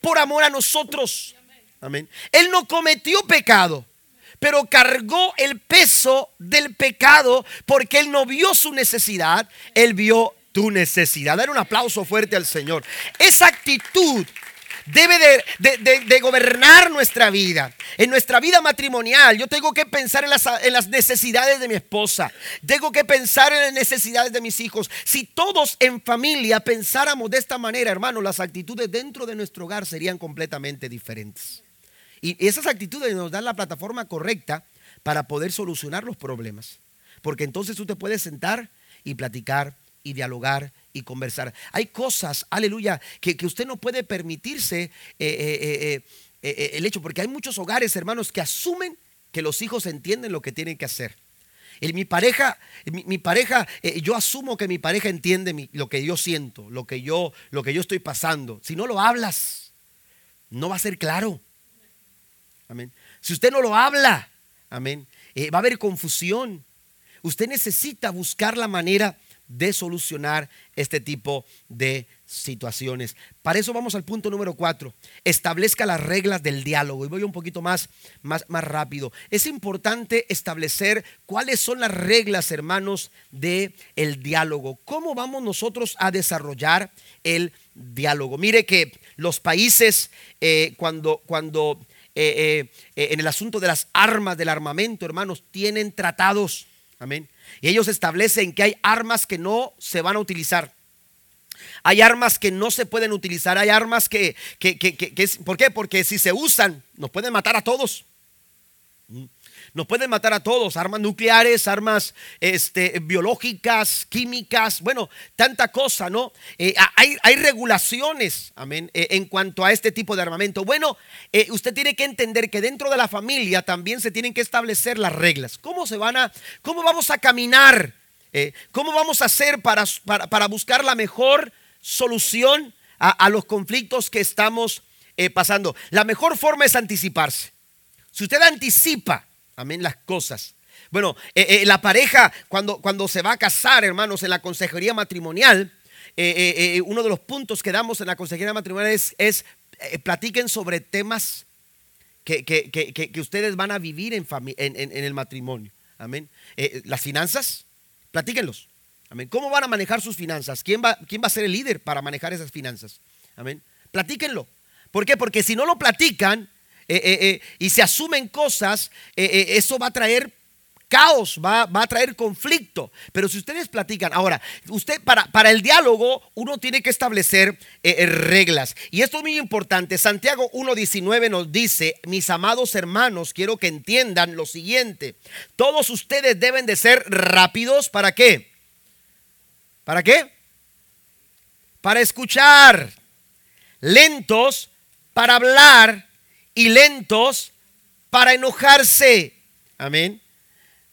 por amor a nosotros. Amén. Él no cometió pecado, pero cargó el peso del pecado porque él no vio su necesidad, él vio tu necesidad. Dar un aplauso fuerte al Señor. Esa actitud debe de, gobernar nuestra vida. En nuestra vida matrimonial, yo tengo que pensar en las, en las necesidades de mi esposa. Tengo que pensar en las necesidades de mis hijos. Si todos en familia pensáramos de esta manera, hermano, las actitudes dentro de nuestro hogar serían completamente diferentes. Y esas actitudes nos dan la plataforma correcta para poder solucionar los problemas. Porque entonces tú te puedes sentar y platicar y dialogar y conversar. Hay cosas, aleluya, que, usted no puede permitirse eh, eh, eh, el hecho, porque hay muchos hogares, hermanos, que asumen que los hijos entienden lo que tienen que hacer. mi pareja, mi, pareja, yo asumo que mi pareja entiende lo que yo siento, lo que yo, lo que yo estoy pasando. Si no lo hablas, no va a ser claro. Amén. Si usted no lo habla, amén, va a haber confusión. Usted necesita buscar la manera de solucionar este tipo de situaciones. Para eso vamos al punto número cuatro. Establezca las reglas del diálogo. Y voy un poquito más, más, más rápido. Es importante establecer cuáles son las reglas, hermanos, del el diálogo. ¿Cómo vamos nosotros a desarrollar el diálogo? Mire que los países, eh, cuando, cuando eh, eh, en el asunto de las armas, del armamento, hermanos, tienen tratados. Amén y ellos establecen que hay armas que no se van a utilizar. Hay armas que no se pueden utilizar. Hay armas que, que, que, que, ¿por qué? Porque si se usan, nos pueden matar a todos. Nos pueden matar a todos, armas nucleares, armas este, biológicas, químicas, bueno, tanta cosa, ¿no? Eh, hay, hay, regulaciones, amén, eh, en cuanto a este tipo de armamento. Bueno, eh, usted tiene que entender que dentro de la familia también se tienen que establecer las reglas. ¿Cómo se van a, cómo vamos a caminar? ¿Cómo vamos a hacer para, para, buscar la mejor solución a los conflictos que estamos pasando? La mejor forma es anticiparse. Si usted anticipa Amén, las cosas. Bueno, eh, eh, la pareja cuando, cuando se va a casar, hermanos, en la consejería matrimonial, eh, uno de los puntos que damos en la consejería matrimonial es, es platiquen sobre temas que, que, ustedes van a vivir en, en, en, el matrimonio. Amén. Las finanzas, platíquenlos. Amén. ¿Cómo van a manejar sus finanzas? ¿Quién va, ¿Quién va a ser el líder para manejar esas finanzas? Amén. Platíquenlo. ¿Por qué? Porque si no lo platican eh, y se asumen cosas, eso va a traer caos, va, va, a traer conflicto. Pero si ustedes platican, ahora, usted para, para el diálogo uno tiene que establecer eh, eh, reglas. Y esto es muy importante. Santiago 1.19 nos dice, mis amados hermanos, quiero que entiendan lo siguiente. Todos ustedes deben de ser rápidos. ¿Para qué? ¿Para qué? Para escuchar. Lentos para hablar y lentos para enojarse. Amén.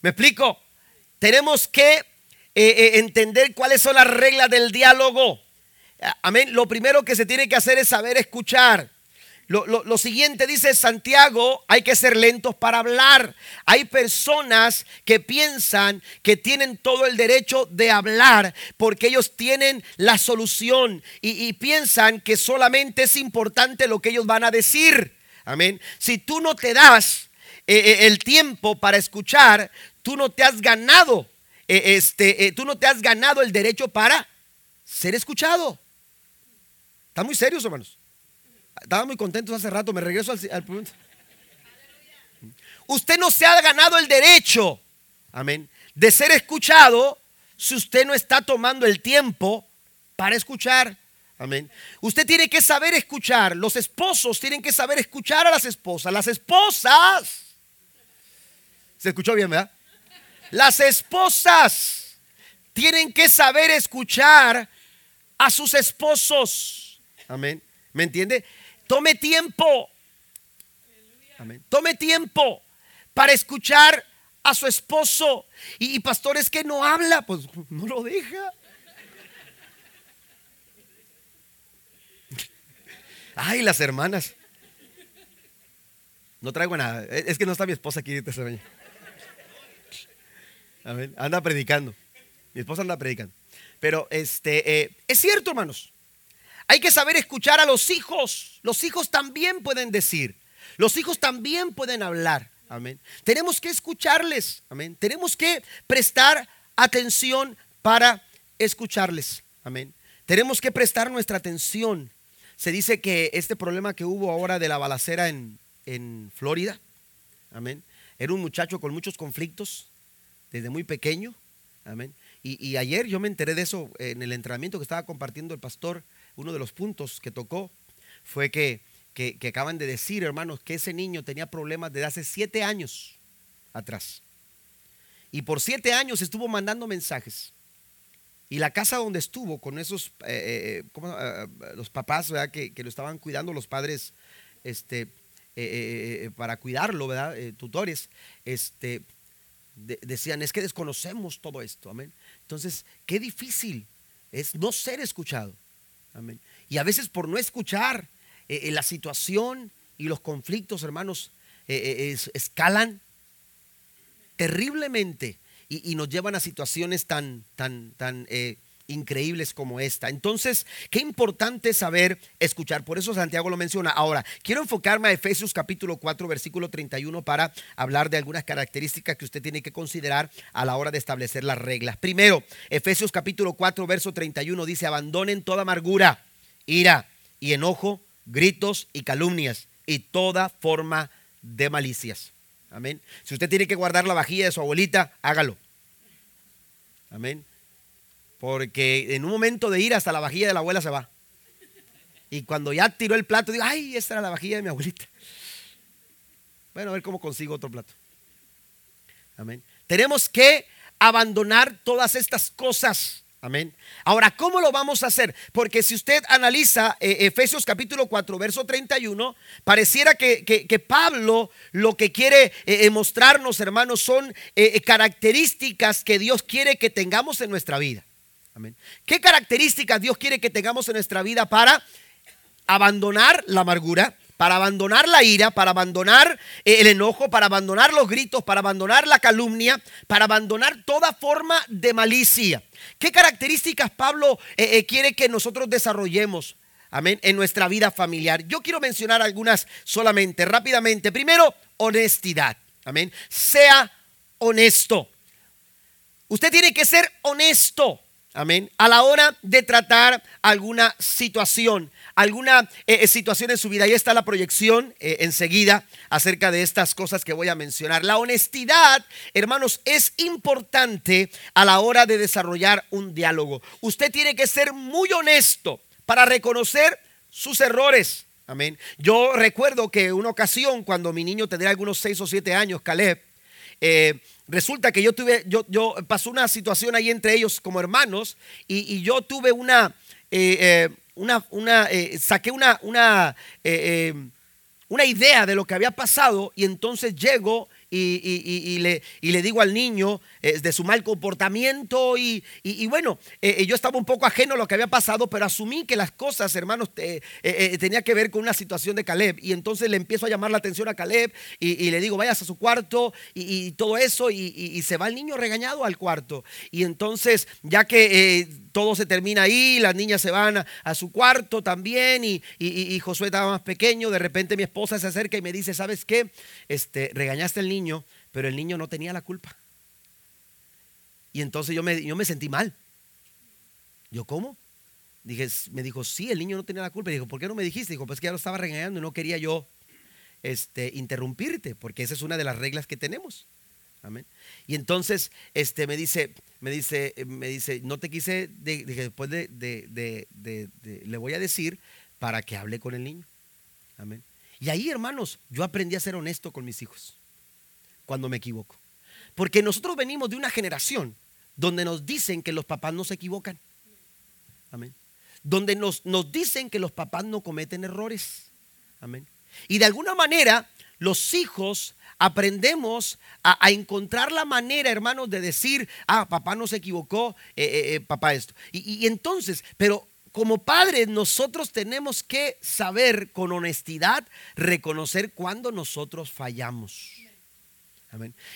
¿Me explico? Tenemos que eh, eh, entender cuáles son las reglas del diálogo. Amén. Lo primero que se tiene que hacer es saber escuchar. Lo, lo, siguiente dice Santiago, hay que ser lentos para hablar. Hay personas que piensan que tienen todo el derecho de hablar porque ellos tienen la solución y, piensan que solamente es importante lo que ellos van a decir. Amén. Si tú no te das eh, el tiempo para escuchar, tú no te has ganado, eh, este, eh, tú no te has ganado el derecho para ser escuchado. Están muy serios, hermanos. Estaban muy contentos hace rato, me regreso al, al punto. Usted no se ha ganado el derecho, amén, de ser escuchado si usted no está tomando el tiempo para escuchar. Amén. Usted tiene que saber escuchar. Los esposos tienen que saber escuchar a las esposas. Las esposas. ¿Se escuchó bien, verdad? Las esposas tienen que saber escuchar a sus esposos. Amén. ¿Me entiende? Tome tiempo. Amén. Tome tiempo para escuchar a su esposo. Y, pastores que no habla, pues no lo deja. Ay, las hermanas. No traigo nada. Es que no está mi esposa aquí. Anda predicando. Mi esposa anda predicando. Pero este, eh, es cierto, hermanos. Hay que saber escuchar a los hijos. Los hijos también pueden decir. Los hijos también pueden hablar. Amén. Tenemos que escucharles. Amén. Tenemos que prestar atención para escucharles. Amén. Tenemos que prestar nuestra atención. Se dice que este problema que hubo ahora de la balacera en, en Florida, amén, era un muchacho con muchos conflictos, desde muy pequeño. Amén. Y, ayer yo me enteré de eso en el entrenamiento que estaba compartiendo el pastor. Uno de los puntos que tocó fue que, que, acaban de decir, hermanos, que ese niño tenía problemas desde hace siete años atrás. Y por siete años estuvo mandando mensajes. Y la casa donde estuvo con esos, eh, eh, eh, los papás Que, que, lo estaban cuidando, los padres, este, para cuidarlo, ¿verdad? tutores, este, decían, es que desconocemos todo esto, amén. Entonces, qué difícil es no ser escuchado, amén. Y a veces por no escuchar la situación y los conflictos, hermanos, escalan terriblemente y, nos llevan a situaciones tan, tan, tan increíbles como esta. Entonces, qué importante saber escuchar. Por eso Santiago lo menciona. Ahora, quiero enfocarme a Efesios capítulo 4, versículo 31 para hablar de algunas características que usted tiene que considerar a la hora de establecer las reglas. Primero, Efesios capítulo 4, verso 31 dice, abandonen toda amargura, ira y enojo, gritos y calumnias y toda forma de malicias. Amén. Si usted tiene que guardar la vajilla de su abuelita, hágalo. Amén. Porque en un momento de ir hasta la vajilla de la abuela se va. Y cuando ya tiró el plato, digo, ay, esta era la vajilla de mi abuelita. Bueno, a ver cómo consigo otro plato. Amén. Tenemos que abandonar todas estas cosas. Amén. Ahora, ¿cómo lo vamos a hacer? Porque si usted analiza eh, Efesios capítulo 4, verso 31, pareciera que, que, Pablo lo que quiere eh, eh, mostrarnos, hermanos, son características que Dios quiere que tengamos en nuestra vida. ¿Qué características Dios quiere que tengamos en nuestra vida para abandonar la amargura? Para abandonar la ira, para abandonar eh, el enojo, para abandonar los gritos, para abandonar la calumnia, para abandonar toda forma de malicia. ¿Qué características Pablo eh, eh, quiere que nosotros desarrollemos? Amén, en nuestra vida familiar. Yo quiero mencionar algunas solamente, rápidamente. Primero, honestidad. Amén. Sea honesto. Usted tiene que ser honesto. Amén. A la hora de tratar alguna situación, alguna eh, eh, situación en su vida. Ahí está la proyección eh, enseguida acerca de estas cosas que voy a mencionar. La honestidad, hermanos, es importante a la hora de desarrollar un diálogo. Usted tiene que ser muy honesto para reconocer sus errores. Amén. Yo recuerdo que una ocasión cuando mi niño tendría algunos seis o siete años, Caleb, Resulta que yo tuve, yo, yo pasó una situación ahí entre ellos como hermanos y, yo tuve una, eh, eh, una, una eh, saqué una, una, una idea de lo que había pasado y entonces llego y, le, y, le, digo al niño eh, de su mal comportamiento y, bueno, eh, eh, yo estaba un poco ajeno a lo que había pasado, pero asumí que las cosas, hermanos, tenía que ver con una situación de Caleb. Y entonces le empiezo a llamar la atención a Caleb y, le digo, vayas a su cuarto y, todo eso y, se va el niño regañado al cuarto. Y entonces ya que todo se termina ahí, las niñas se van a, su cuarto también y, Josué estaba más pequeño, de repente mi esposa se acerca y me dice, ¿sabes qué? Este, regañaste al niño, pero el niño no tenía la culpa. Y entonces yo me, yo me sentí mal. ¿Yo cómo? Me dijo, sí, el niño no tenía la culpa. Y dijo, ¿por qué no me dijiste? Dijo, pues que ya lo estaba regañando y no quería yo este, interrumpirte, porque esa es una de las reglas que tenemos. Amén. Y entonces este, me dice, me dice, me dice, no te quise, dije, después de, de, le voy a decir para que hable con el niño. Amén. Y ahí, hermanos, yo aprendí a ser honesto con mis hijos cuando me equivoco. Porque nosotros venimos de una generación donde nos dicen que los papás no se equivocan. Amén. Donde nos, nos dicen que los papás no cometen errores. Amén. Y de alguna manera los hijos aprendemos a, encontrar la manera, hermanos, de decir, ah, papá no se equivocó, eh, eh, eh, papá esto. Y, y entonces, pero como padres nosotros tenemos que saber con honestidad reconocer cuando nosotros fallamos.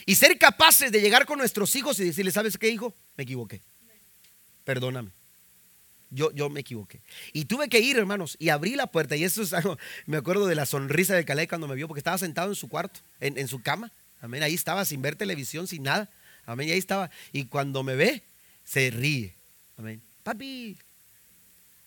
Y ser capaces de llegar con nuestros hijos y decirles, ¿sabes qué, hijo? Me equivoqué. Perdóname. Yo, yo me equivoqué. Y tuve que ir, hermanos, y abrí la puerta. Y eso es algo, me acuerdo de la sonrisa de Calais cuando me vio, porque estaba sentado en su cuarto, en, su cama. Amén. Ahí estaba sin ver televisión, sin nada. Amén. Y ahí estaba. Y cuando me ve, se ríe. Amén. Papi.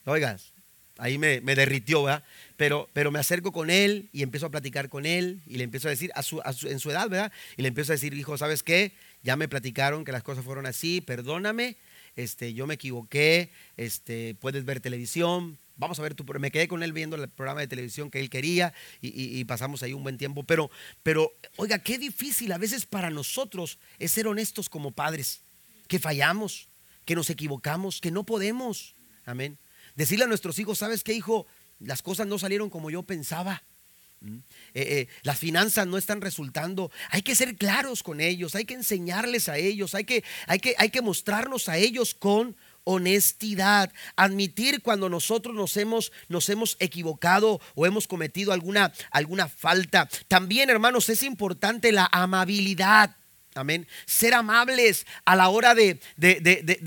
Oigas, ahí me, derritió, ¿verdad? Pero, pero me acerco con él y empiezo a platicar con él y le empiezo a decir, a su, en su edad, ¿verdad? Y le empiezo a decir, hijo, ¿sabes qué? Ya me platicaron que las cosas fueron así, perdóname, este, yo me equivoqué, este, puedes ver televisión, vamos a ver tu me quedé con él viendo el programa de televisión que él quería y, pasamos ahí un buen tiempo pero pero oiga qué difícil a veces para nosotros es ser honestos como padres que fallamos que nos equivocamos que no podemos amén Decirle a nuestros hijos, ¿sabes qué, hijo? Las cosas no salieron como yo pensaba. ¿Mm? Eh, eh, las finanzas no están resultando. Hay que ser claros con ellos, hay que enseñarles a ellos, hay que, hay que, hay que mostrarnos a ellos con honestidad, admitir cuando nosotros nos hemos, nos hemos equivocado o hemos cometido alguna, alguna falta. También, hermanos, es importante la amabilidad. Amén. Ser amables a la hora de,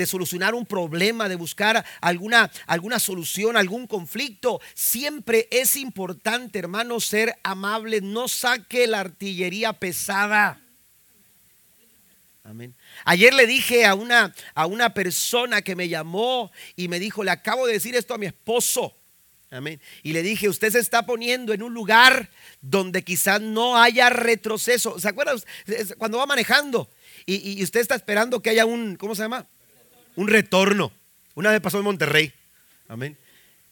solucionar un problema, de buscar alguna, alguna solución, algún conflicto. Siempre es importante, hermano, ser amable. No saque la artillería pesada. Amén. Ayer le dije a una, a una persona que me llamó y me dijo, le acabo de decir esto a mi esposo. Amén. Y le dije, usted se está poniendo en un lugar donde quizás no haya retroceso. ¿Se acuerdan? Cuando va manejando y, usted está esperando que haya un, ¿cómo se llama? Un retorno. Una vez pasó en Monterrey. Amén.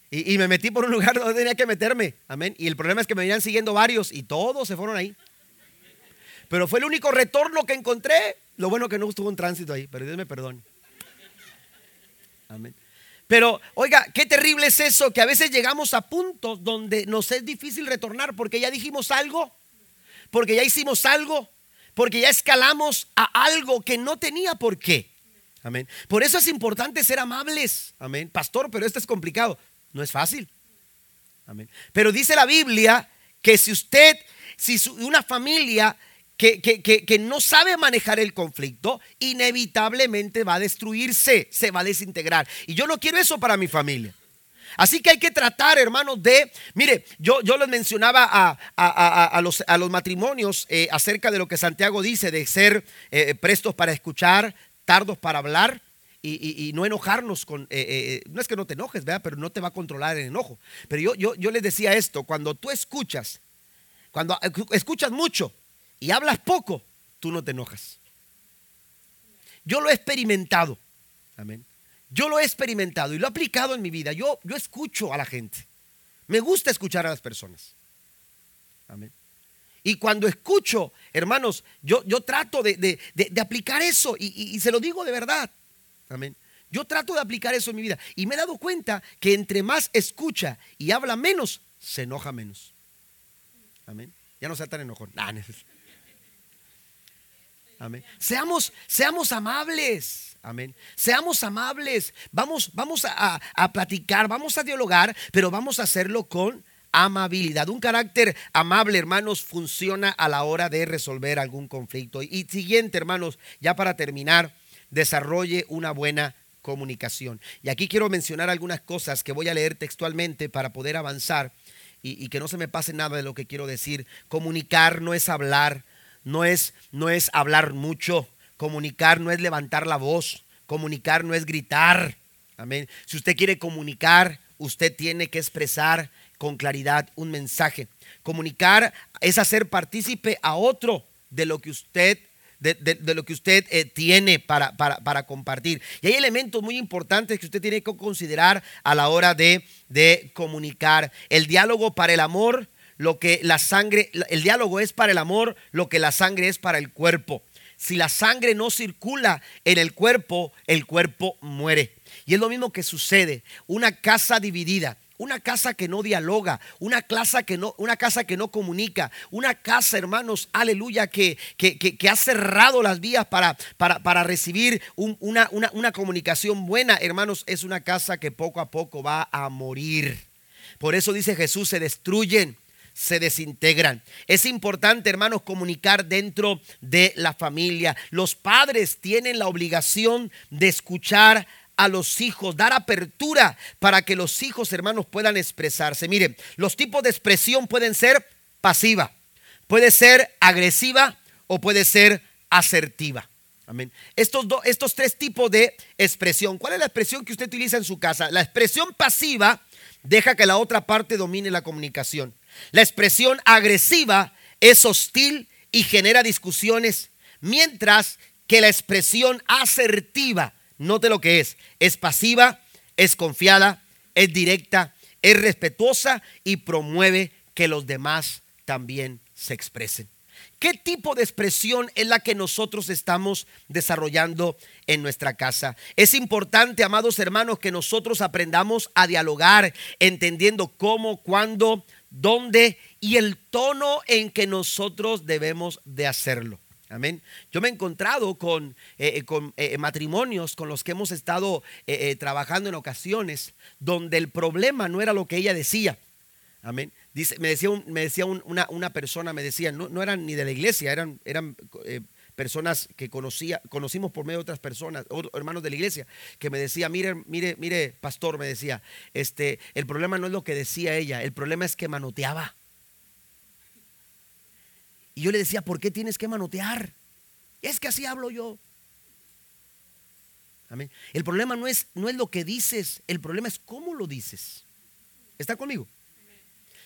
Y, me metí por un lugar donde tenía que meterme. Amén. Y el problema es que me venían siguiendo varios y todos se fueron ahí. Pero fue el único retorno que encontré. Lo bueno que no estuvo un tránsito ahí, pero Dios me perdone. Amén. Pero, oiga, qué terrible es eso, que a veces llegamos a puntos donde nos es difícil retornar porque ya dijimos algo, porque ya hicimos algo, porque ya escalamos a algo que no tenía por qué. Amén. Por eso es importante ser amables. Amén. Pastor, pero esto es complicado. No es fácil. Amén. Pero dice la Biblia que si usted, si una familia que, no sabe manejar el conflicto, inevitablemente va a destruirse, se va a desintegrar. Y yo no quiero eso para mi familia. Así que hay que tratar, hermanos, de, mire, yo, yo les mencionaba a, los, a los, matrimonios eh, acerca de lo que Santiago dice, de ser eh, prestos para escuchar, tardos para hablar. Y, no enojarnos con, eh, no es que no te enojes, ¿verdad? pero no te va a controlar el enojo. Pero yo, yo, yo les decía esto, cuando tú escuchas, cuando escuchas mucho y hablas poco, tú no te enojas. Yo lo he experimentado. Amén. Yo lo he experimentado y lo he aplicado en mi vida. Yo, yo escucho a la gente. Me gusta escuchar a las personas. Amén. Y cuando escucho, hermanos, yo, yo trato de, aplicar eso y, se lo digo de verdad. Amén. Yo trato de aplicar eso en mi vida. Y me he dado cuenta que entre más escucha y habla menos, se enoja menos. Amén. Ya no sea tan enojón. Amén. Seamos, seamos amables. Amén. Seamos amables. Vamos, vamos a, platicar, vamos a dialogar, pero vamos a hacerlo con amabilidad. Un carácter amable, hermanos, funciona a la hora de resolver algún conflicto. Y siguiente, hermanos, ya para terminar, desarrolle una buena comunicación. Y aquí quiero mencionar algunas cosas que voy a leer textualmente para poder avanzar y, que no se me pase nada de lo que quiero decir. Comunicar no es hablar, no es, no es hablar mucho, Comunicar no es levantar la voz, comunicar no es gritar. Amén. Si usted quiere comunicar, usted tiene que expresar con claridad un mensaje. Comunicar es hacer partícipe a otro de lo que usted de, lo que usted eh, tiene para, para, compartir. Y hay elementos muy importantes que usted tiene que considerar a la hora de, de comunicar. El diálogo para el amor, lo que la sangre, el diálogo es para el amor, lo que la sangre es para el cuerpo si la sangre no circula en el cuerpo, el cuerpo muere. Y es lo mismo que sucede. Una casa dividida, una casa que no dialoga, una casa que no, una casa que no comunica, una casa, hermanos, aleluya, que, que, ha cerrado las vías para, para, para recibir una, una, una comunicación buena, hermanos, es una casa que poco a poco va a morir. Por eso dice Jesús, se destruyen se desintegran. Es importante, hermanos, comunicar dentro de la familia. Los padres tienen la obligación de escuchar a los hijos, dar apertura para que los hijos, hermanos, puedan expresarse. Miren, los tipos de expresión pueden ser pasiva, puede ser agresiva o puede ser asertiva. Amén. Estos, estos tres tipos de expresión. ¿Cuál es la expresión que usted utiliza en su casa? La expresión pasiva deja que la otra parte domine la comunicación. La expresión agresiva es hostil y genera discusiones, mientras que la expresión asertiva, note lo que es, es pasiva, es confiada, es directa, es respetuosa y promueve que los demás también se expresen. ¿Qué tipo de expresión es la que nosotros estamos desarrollando en nuestra casa? Es importante, amados hermanos, que nosotros aprendamos a dialogar, entendiendo cómo, cuándo, dónde y el tono en que nosotros debemos de hacerlo. Amén. Yo me he encontrado con, eh, eh, eh, matrimonios con los que hemos estado trabajando en ocasiones donde el problema no era lo que ella decía. Amén. Dice, me decía, me decía una, una, persona, me decía, no, no, eran ni de la iglesia, eran, eran personas que conocía, conocimos por medio de otras personas, hermanos de la iglesia, que me decía, mire, mire, mire, pastor, me decía, este, el problema no es lo que decía ella, el problema es que manoteaba. Y yo le decía, ¿por qué tienes que manotear? Es que así hablo yo. Amén. El problema no es, no es lo que dices, el problema es cómo lo dices. ¿Está conmigo?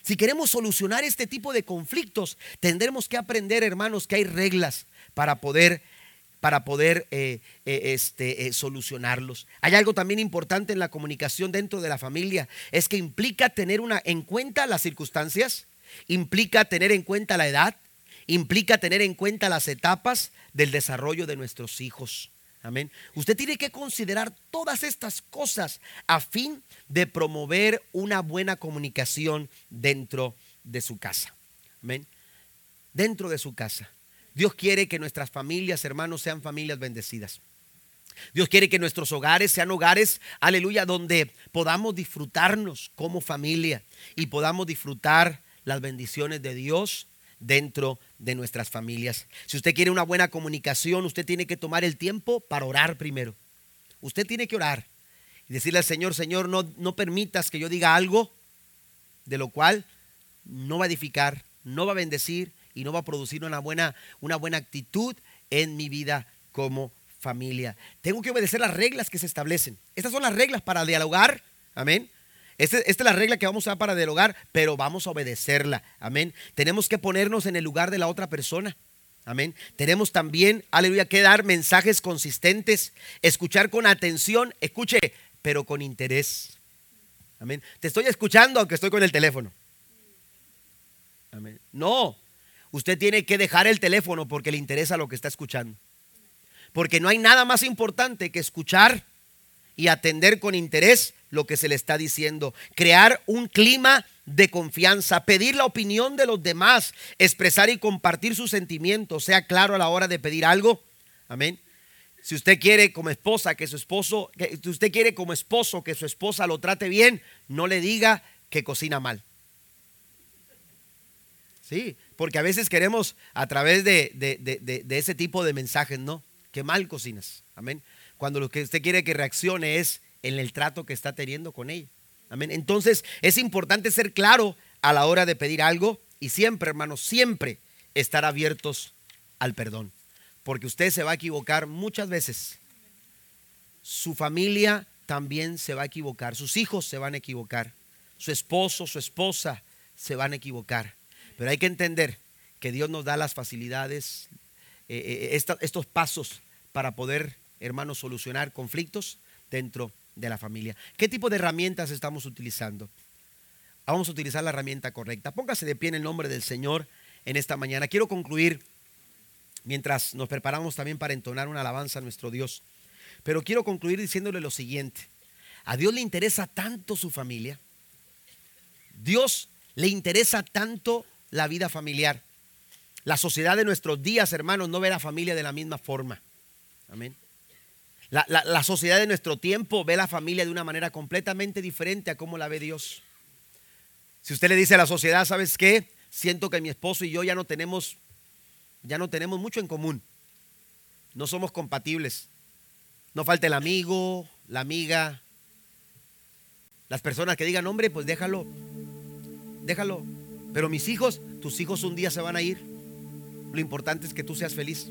Si queremos solucionar este tipo de conflictos, tendremos que aprender, hermanos, que hay reglas para poder para poder eh, eh, este, eh, solucionarlos. Hay algo también importante en la comunicación dentro de la familia, es que implica tener una, en cuenta las circunstancias, implica tener en cuenta la edad, implica tener en cuenta las etapas del desarrollo de nuestros hijos. Amén. Usted tiene que considerar todas estas cosas a fin de promover una buena comunicación dentro de su casa. Amén. Dentro de su casa. Dios quiere que nuestras familias, hermanos, sean familias bendecidas. Dios quiere que nuestros hogares sean hogares, aleluya, donde podamos disfrutarnos como familia y podamos disfrutar las bendiciones de Dios dentro de nuestras familias. Si usted quiere una buena comunicación, usted tiene que tomar el tiempo para orar primero. Usted tiene que orar Y decirle al Señor, Señor, no, no permitas que yo diga algo de lo cual no va a edificar, no va a bendecir y no va a producir una buena, una buena actitud en mi vida como familia. Tengo que obedecer las reglas que se establecen. Estas son las reglas para dialogar. Amén. Esta, esta, es la regla que vamos a dar para dialogar, pero vamos a obedecerla. Amén. Tenemos que ponernos en el lugar de la otra persona. Amén. Tenemos también, aleluya, que dar mensajes consistentes, escuchar con atención, escuche, pero con interés. Amén. Te estoy escuchando aunque estoy con el teléfono. Amén. No, usted tiene que dejar el teléfono porque le interesa lo que está escuchando. Porque no hay nada más importante que escuchar y atender con interés lo que se le está diciendo. Crear un clima de confianza, pedir la opinión de los demás, expresar y compartir sus sentimientos, sea claro a la hora de pedir algo. Amén. Si usted quiere como esposa que su esposo, si usted quiere como esposo que su esposa lo trate bien, no le diga que cocina mal. Sí, porque a veces queremos a través de, de ese tipo de mensajes, ¿no? Que mal cocinas. Amén. Cuando lo que usted quiere que reaccione es en el trato que está teniendo con ella. Amén. Entonces es importante ser claro a la hora de pedir algo y siempre, hermanos, siempre estar abiertos al perdón. Porque usted se va a equivocar muchas veces. Su familia también se va a equivocar. Sus hijos se van a equivocar. Su esposo, su esposa se van a equivocar. Pero hay que entender que Dios nos da las facilidades, eh, eh, estos pasos para poder, hermanos, solucionar conflictos dentro de la familia. ¿Qué tipo de herramientas estamos utilizando? Vamos a utilizar la herramienta correcta. Póngase de pie en el nombre del Señor en esta mañana. Quiero concluir mientras nos preparamos también para entonar una alabanza a nuestro Dios. Pero quiero concluir diciéndole lo siguiente. A Dios le interesa tanto su familia. Dios le interesa tanto la vida familiar. La sociedad de nuestros días, hermanos, no ve la familia de la misma forma. Amén. La, sociedad de nuestro tiempo ve la familia de una manera completamente diferente a cómo la ve Dios. Si usted le dice a la sociedad, ¿sabes qué? Siento que mi esposo y yo ya no tenemos, ya no tenemos mucho en común. No somos compatibles. No falta el amigo, la amiga. Las personas que digan, hombre, pues déjalo. Déjalo. Pero mis hijos, tus hijos un día se van a ir. Lo importante es que tú seas feliz.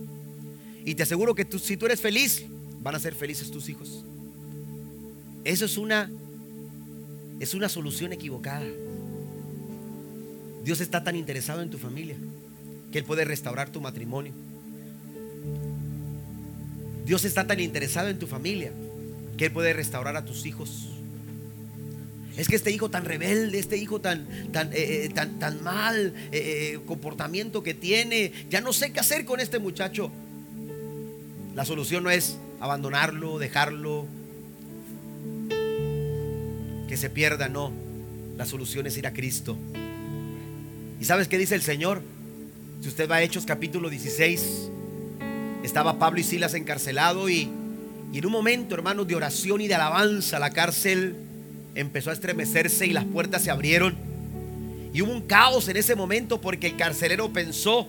Y te aseguro que tú, si tú eres feliz, van a ser felices tus hijos. Eso es una es una solución equivocada. Dios está tan interesado en tu familia que él puede restaurar tu matrimonio. Dios está tan interesado en tu familia que él puede restaurar a tus hijos. Es que este hijo tan rebelde, este hijo tan, tan, eh, eh, tan, tan mal eh, comportamiento que tiene, ya no sé qué hacer con este muchacho. La solución no es abandonarlo, dejarlo, que se pierda, no. La solución es ir a Cristo. ¿Y sabes qué dice el Señor? Si usted va a Hechos capítulo 16, estaba Pablo y Silas encarcelados y, y en un momento, hermanos, de oración y de alabanza, la cárcel empezó a estremecerse y las puertas se abrieron. Y hubo un caos en ese momento porque el carcelero pensó,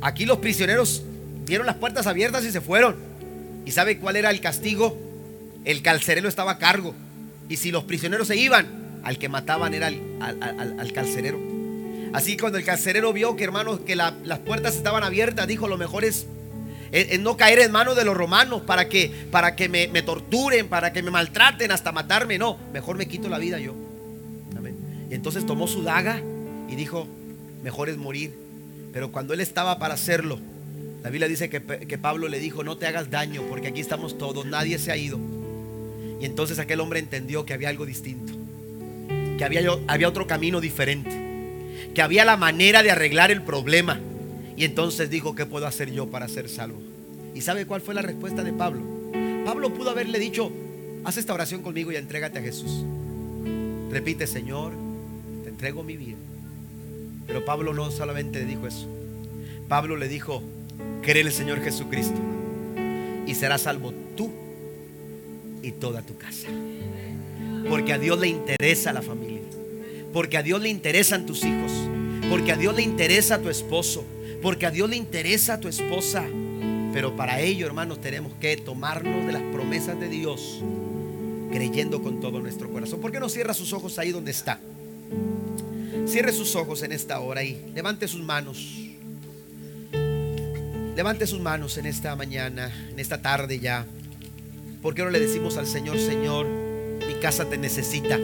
aquí los prisioneros vieron las puertas abiertas y se fueron. ¿Y sabe cuál era el castigo? El carcelero estaba a cargo. Y si los prisioneros se iban, al que mataban era al, carcelero. Así cuando el carcelero vio que hermanos, que las puertas estaban abiertas, dijo, lo mejor es, no caer en manos de los romanos para que, para que me, torturen, para que me maltraten hasta matarme. No, mejor me quito la vida yo. Y entonces tomó su daga y dijo, mejor es morir. Pero cuando él estaba para hacerlo, la Biblia dice que, Pablo le dijo, no te hagas daño porque aquí estamos todos, nadie se ha ido. Y entonces aquel hombre entendió que había algo distinto, que había, había otro camino diferente, que había la manera de arreglar el problema. Y entonces dijo, ¿qué puedo hacer yo para ser salvo? ¿Y sabe cuál fue la respuesta de Pablo? Pablo pudo haberle dicho, haz esta oración conmigo y entrégate a Jesús. Repite, Señor, te entrego mi vida. Pero Pablo no solamente le dijo eso. Pablo le dijo, cree en el Señor Jesucristo y serás salvo tú y toda tu casa. Porque a Dios le interesa la familia. Porque a Dios le interesan tus hijos. Porque a Dios le interesa tu esposo. Porque a Dios le interesa tu esposa. Pero para ello, hermanos, tenemos que tomarnos de las promesas de Dios, creyendo con todo nuestro corazón. ¿Por qué no cierra sus ojos ahí donde está? Cierre sus ojos en esta hora y levante sus manos. Levante sus manos en esta mañana, en esta tarde ya. ¿Por qué no le decimos al Señor, Señor, mi casa te necesita?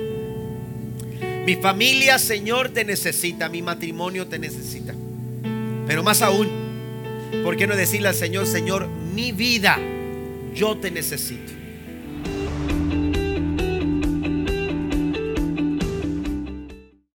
Mi familia, Señor, te necesita. Mi matrimonio te necesita. Pero más aún, ¿por qué no decirle al Señor, Señor, mi vida, yo te necesito?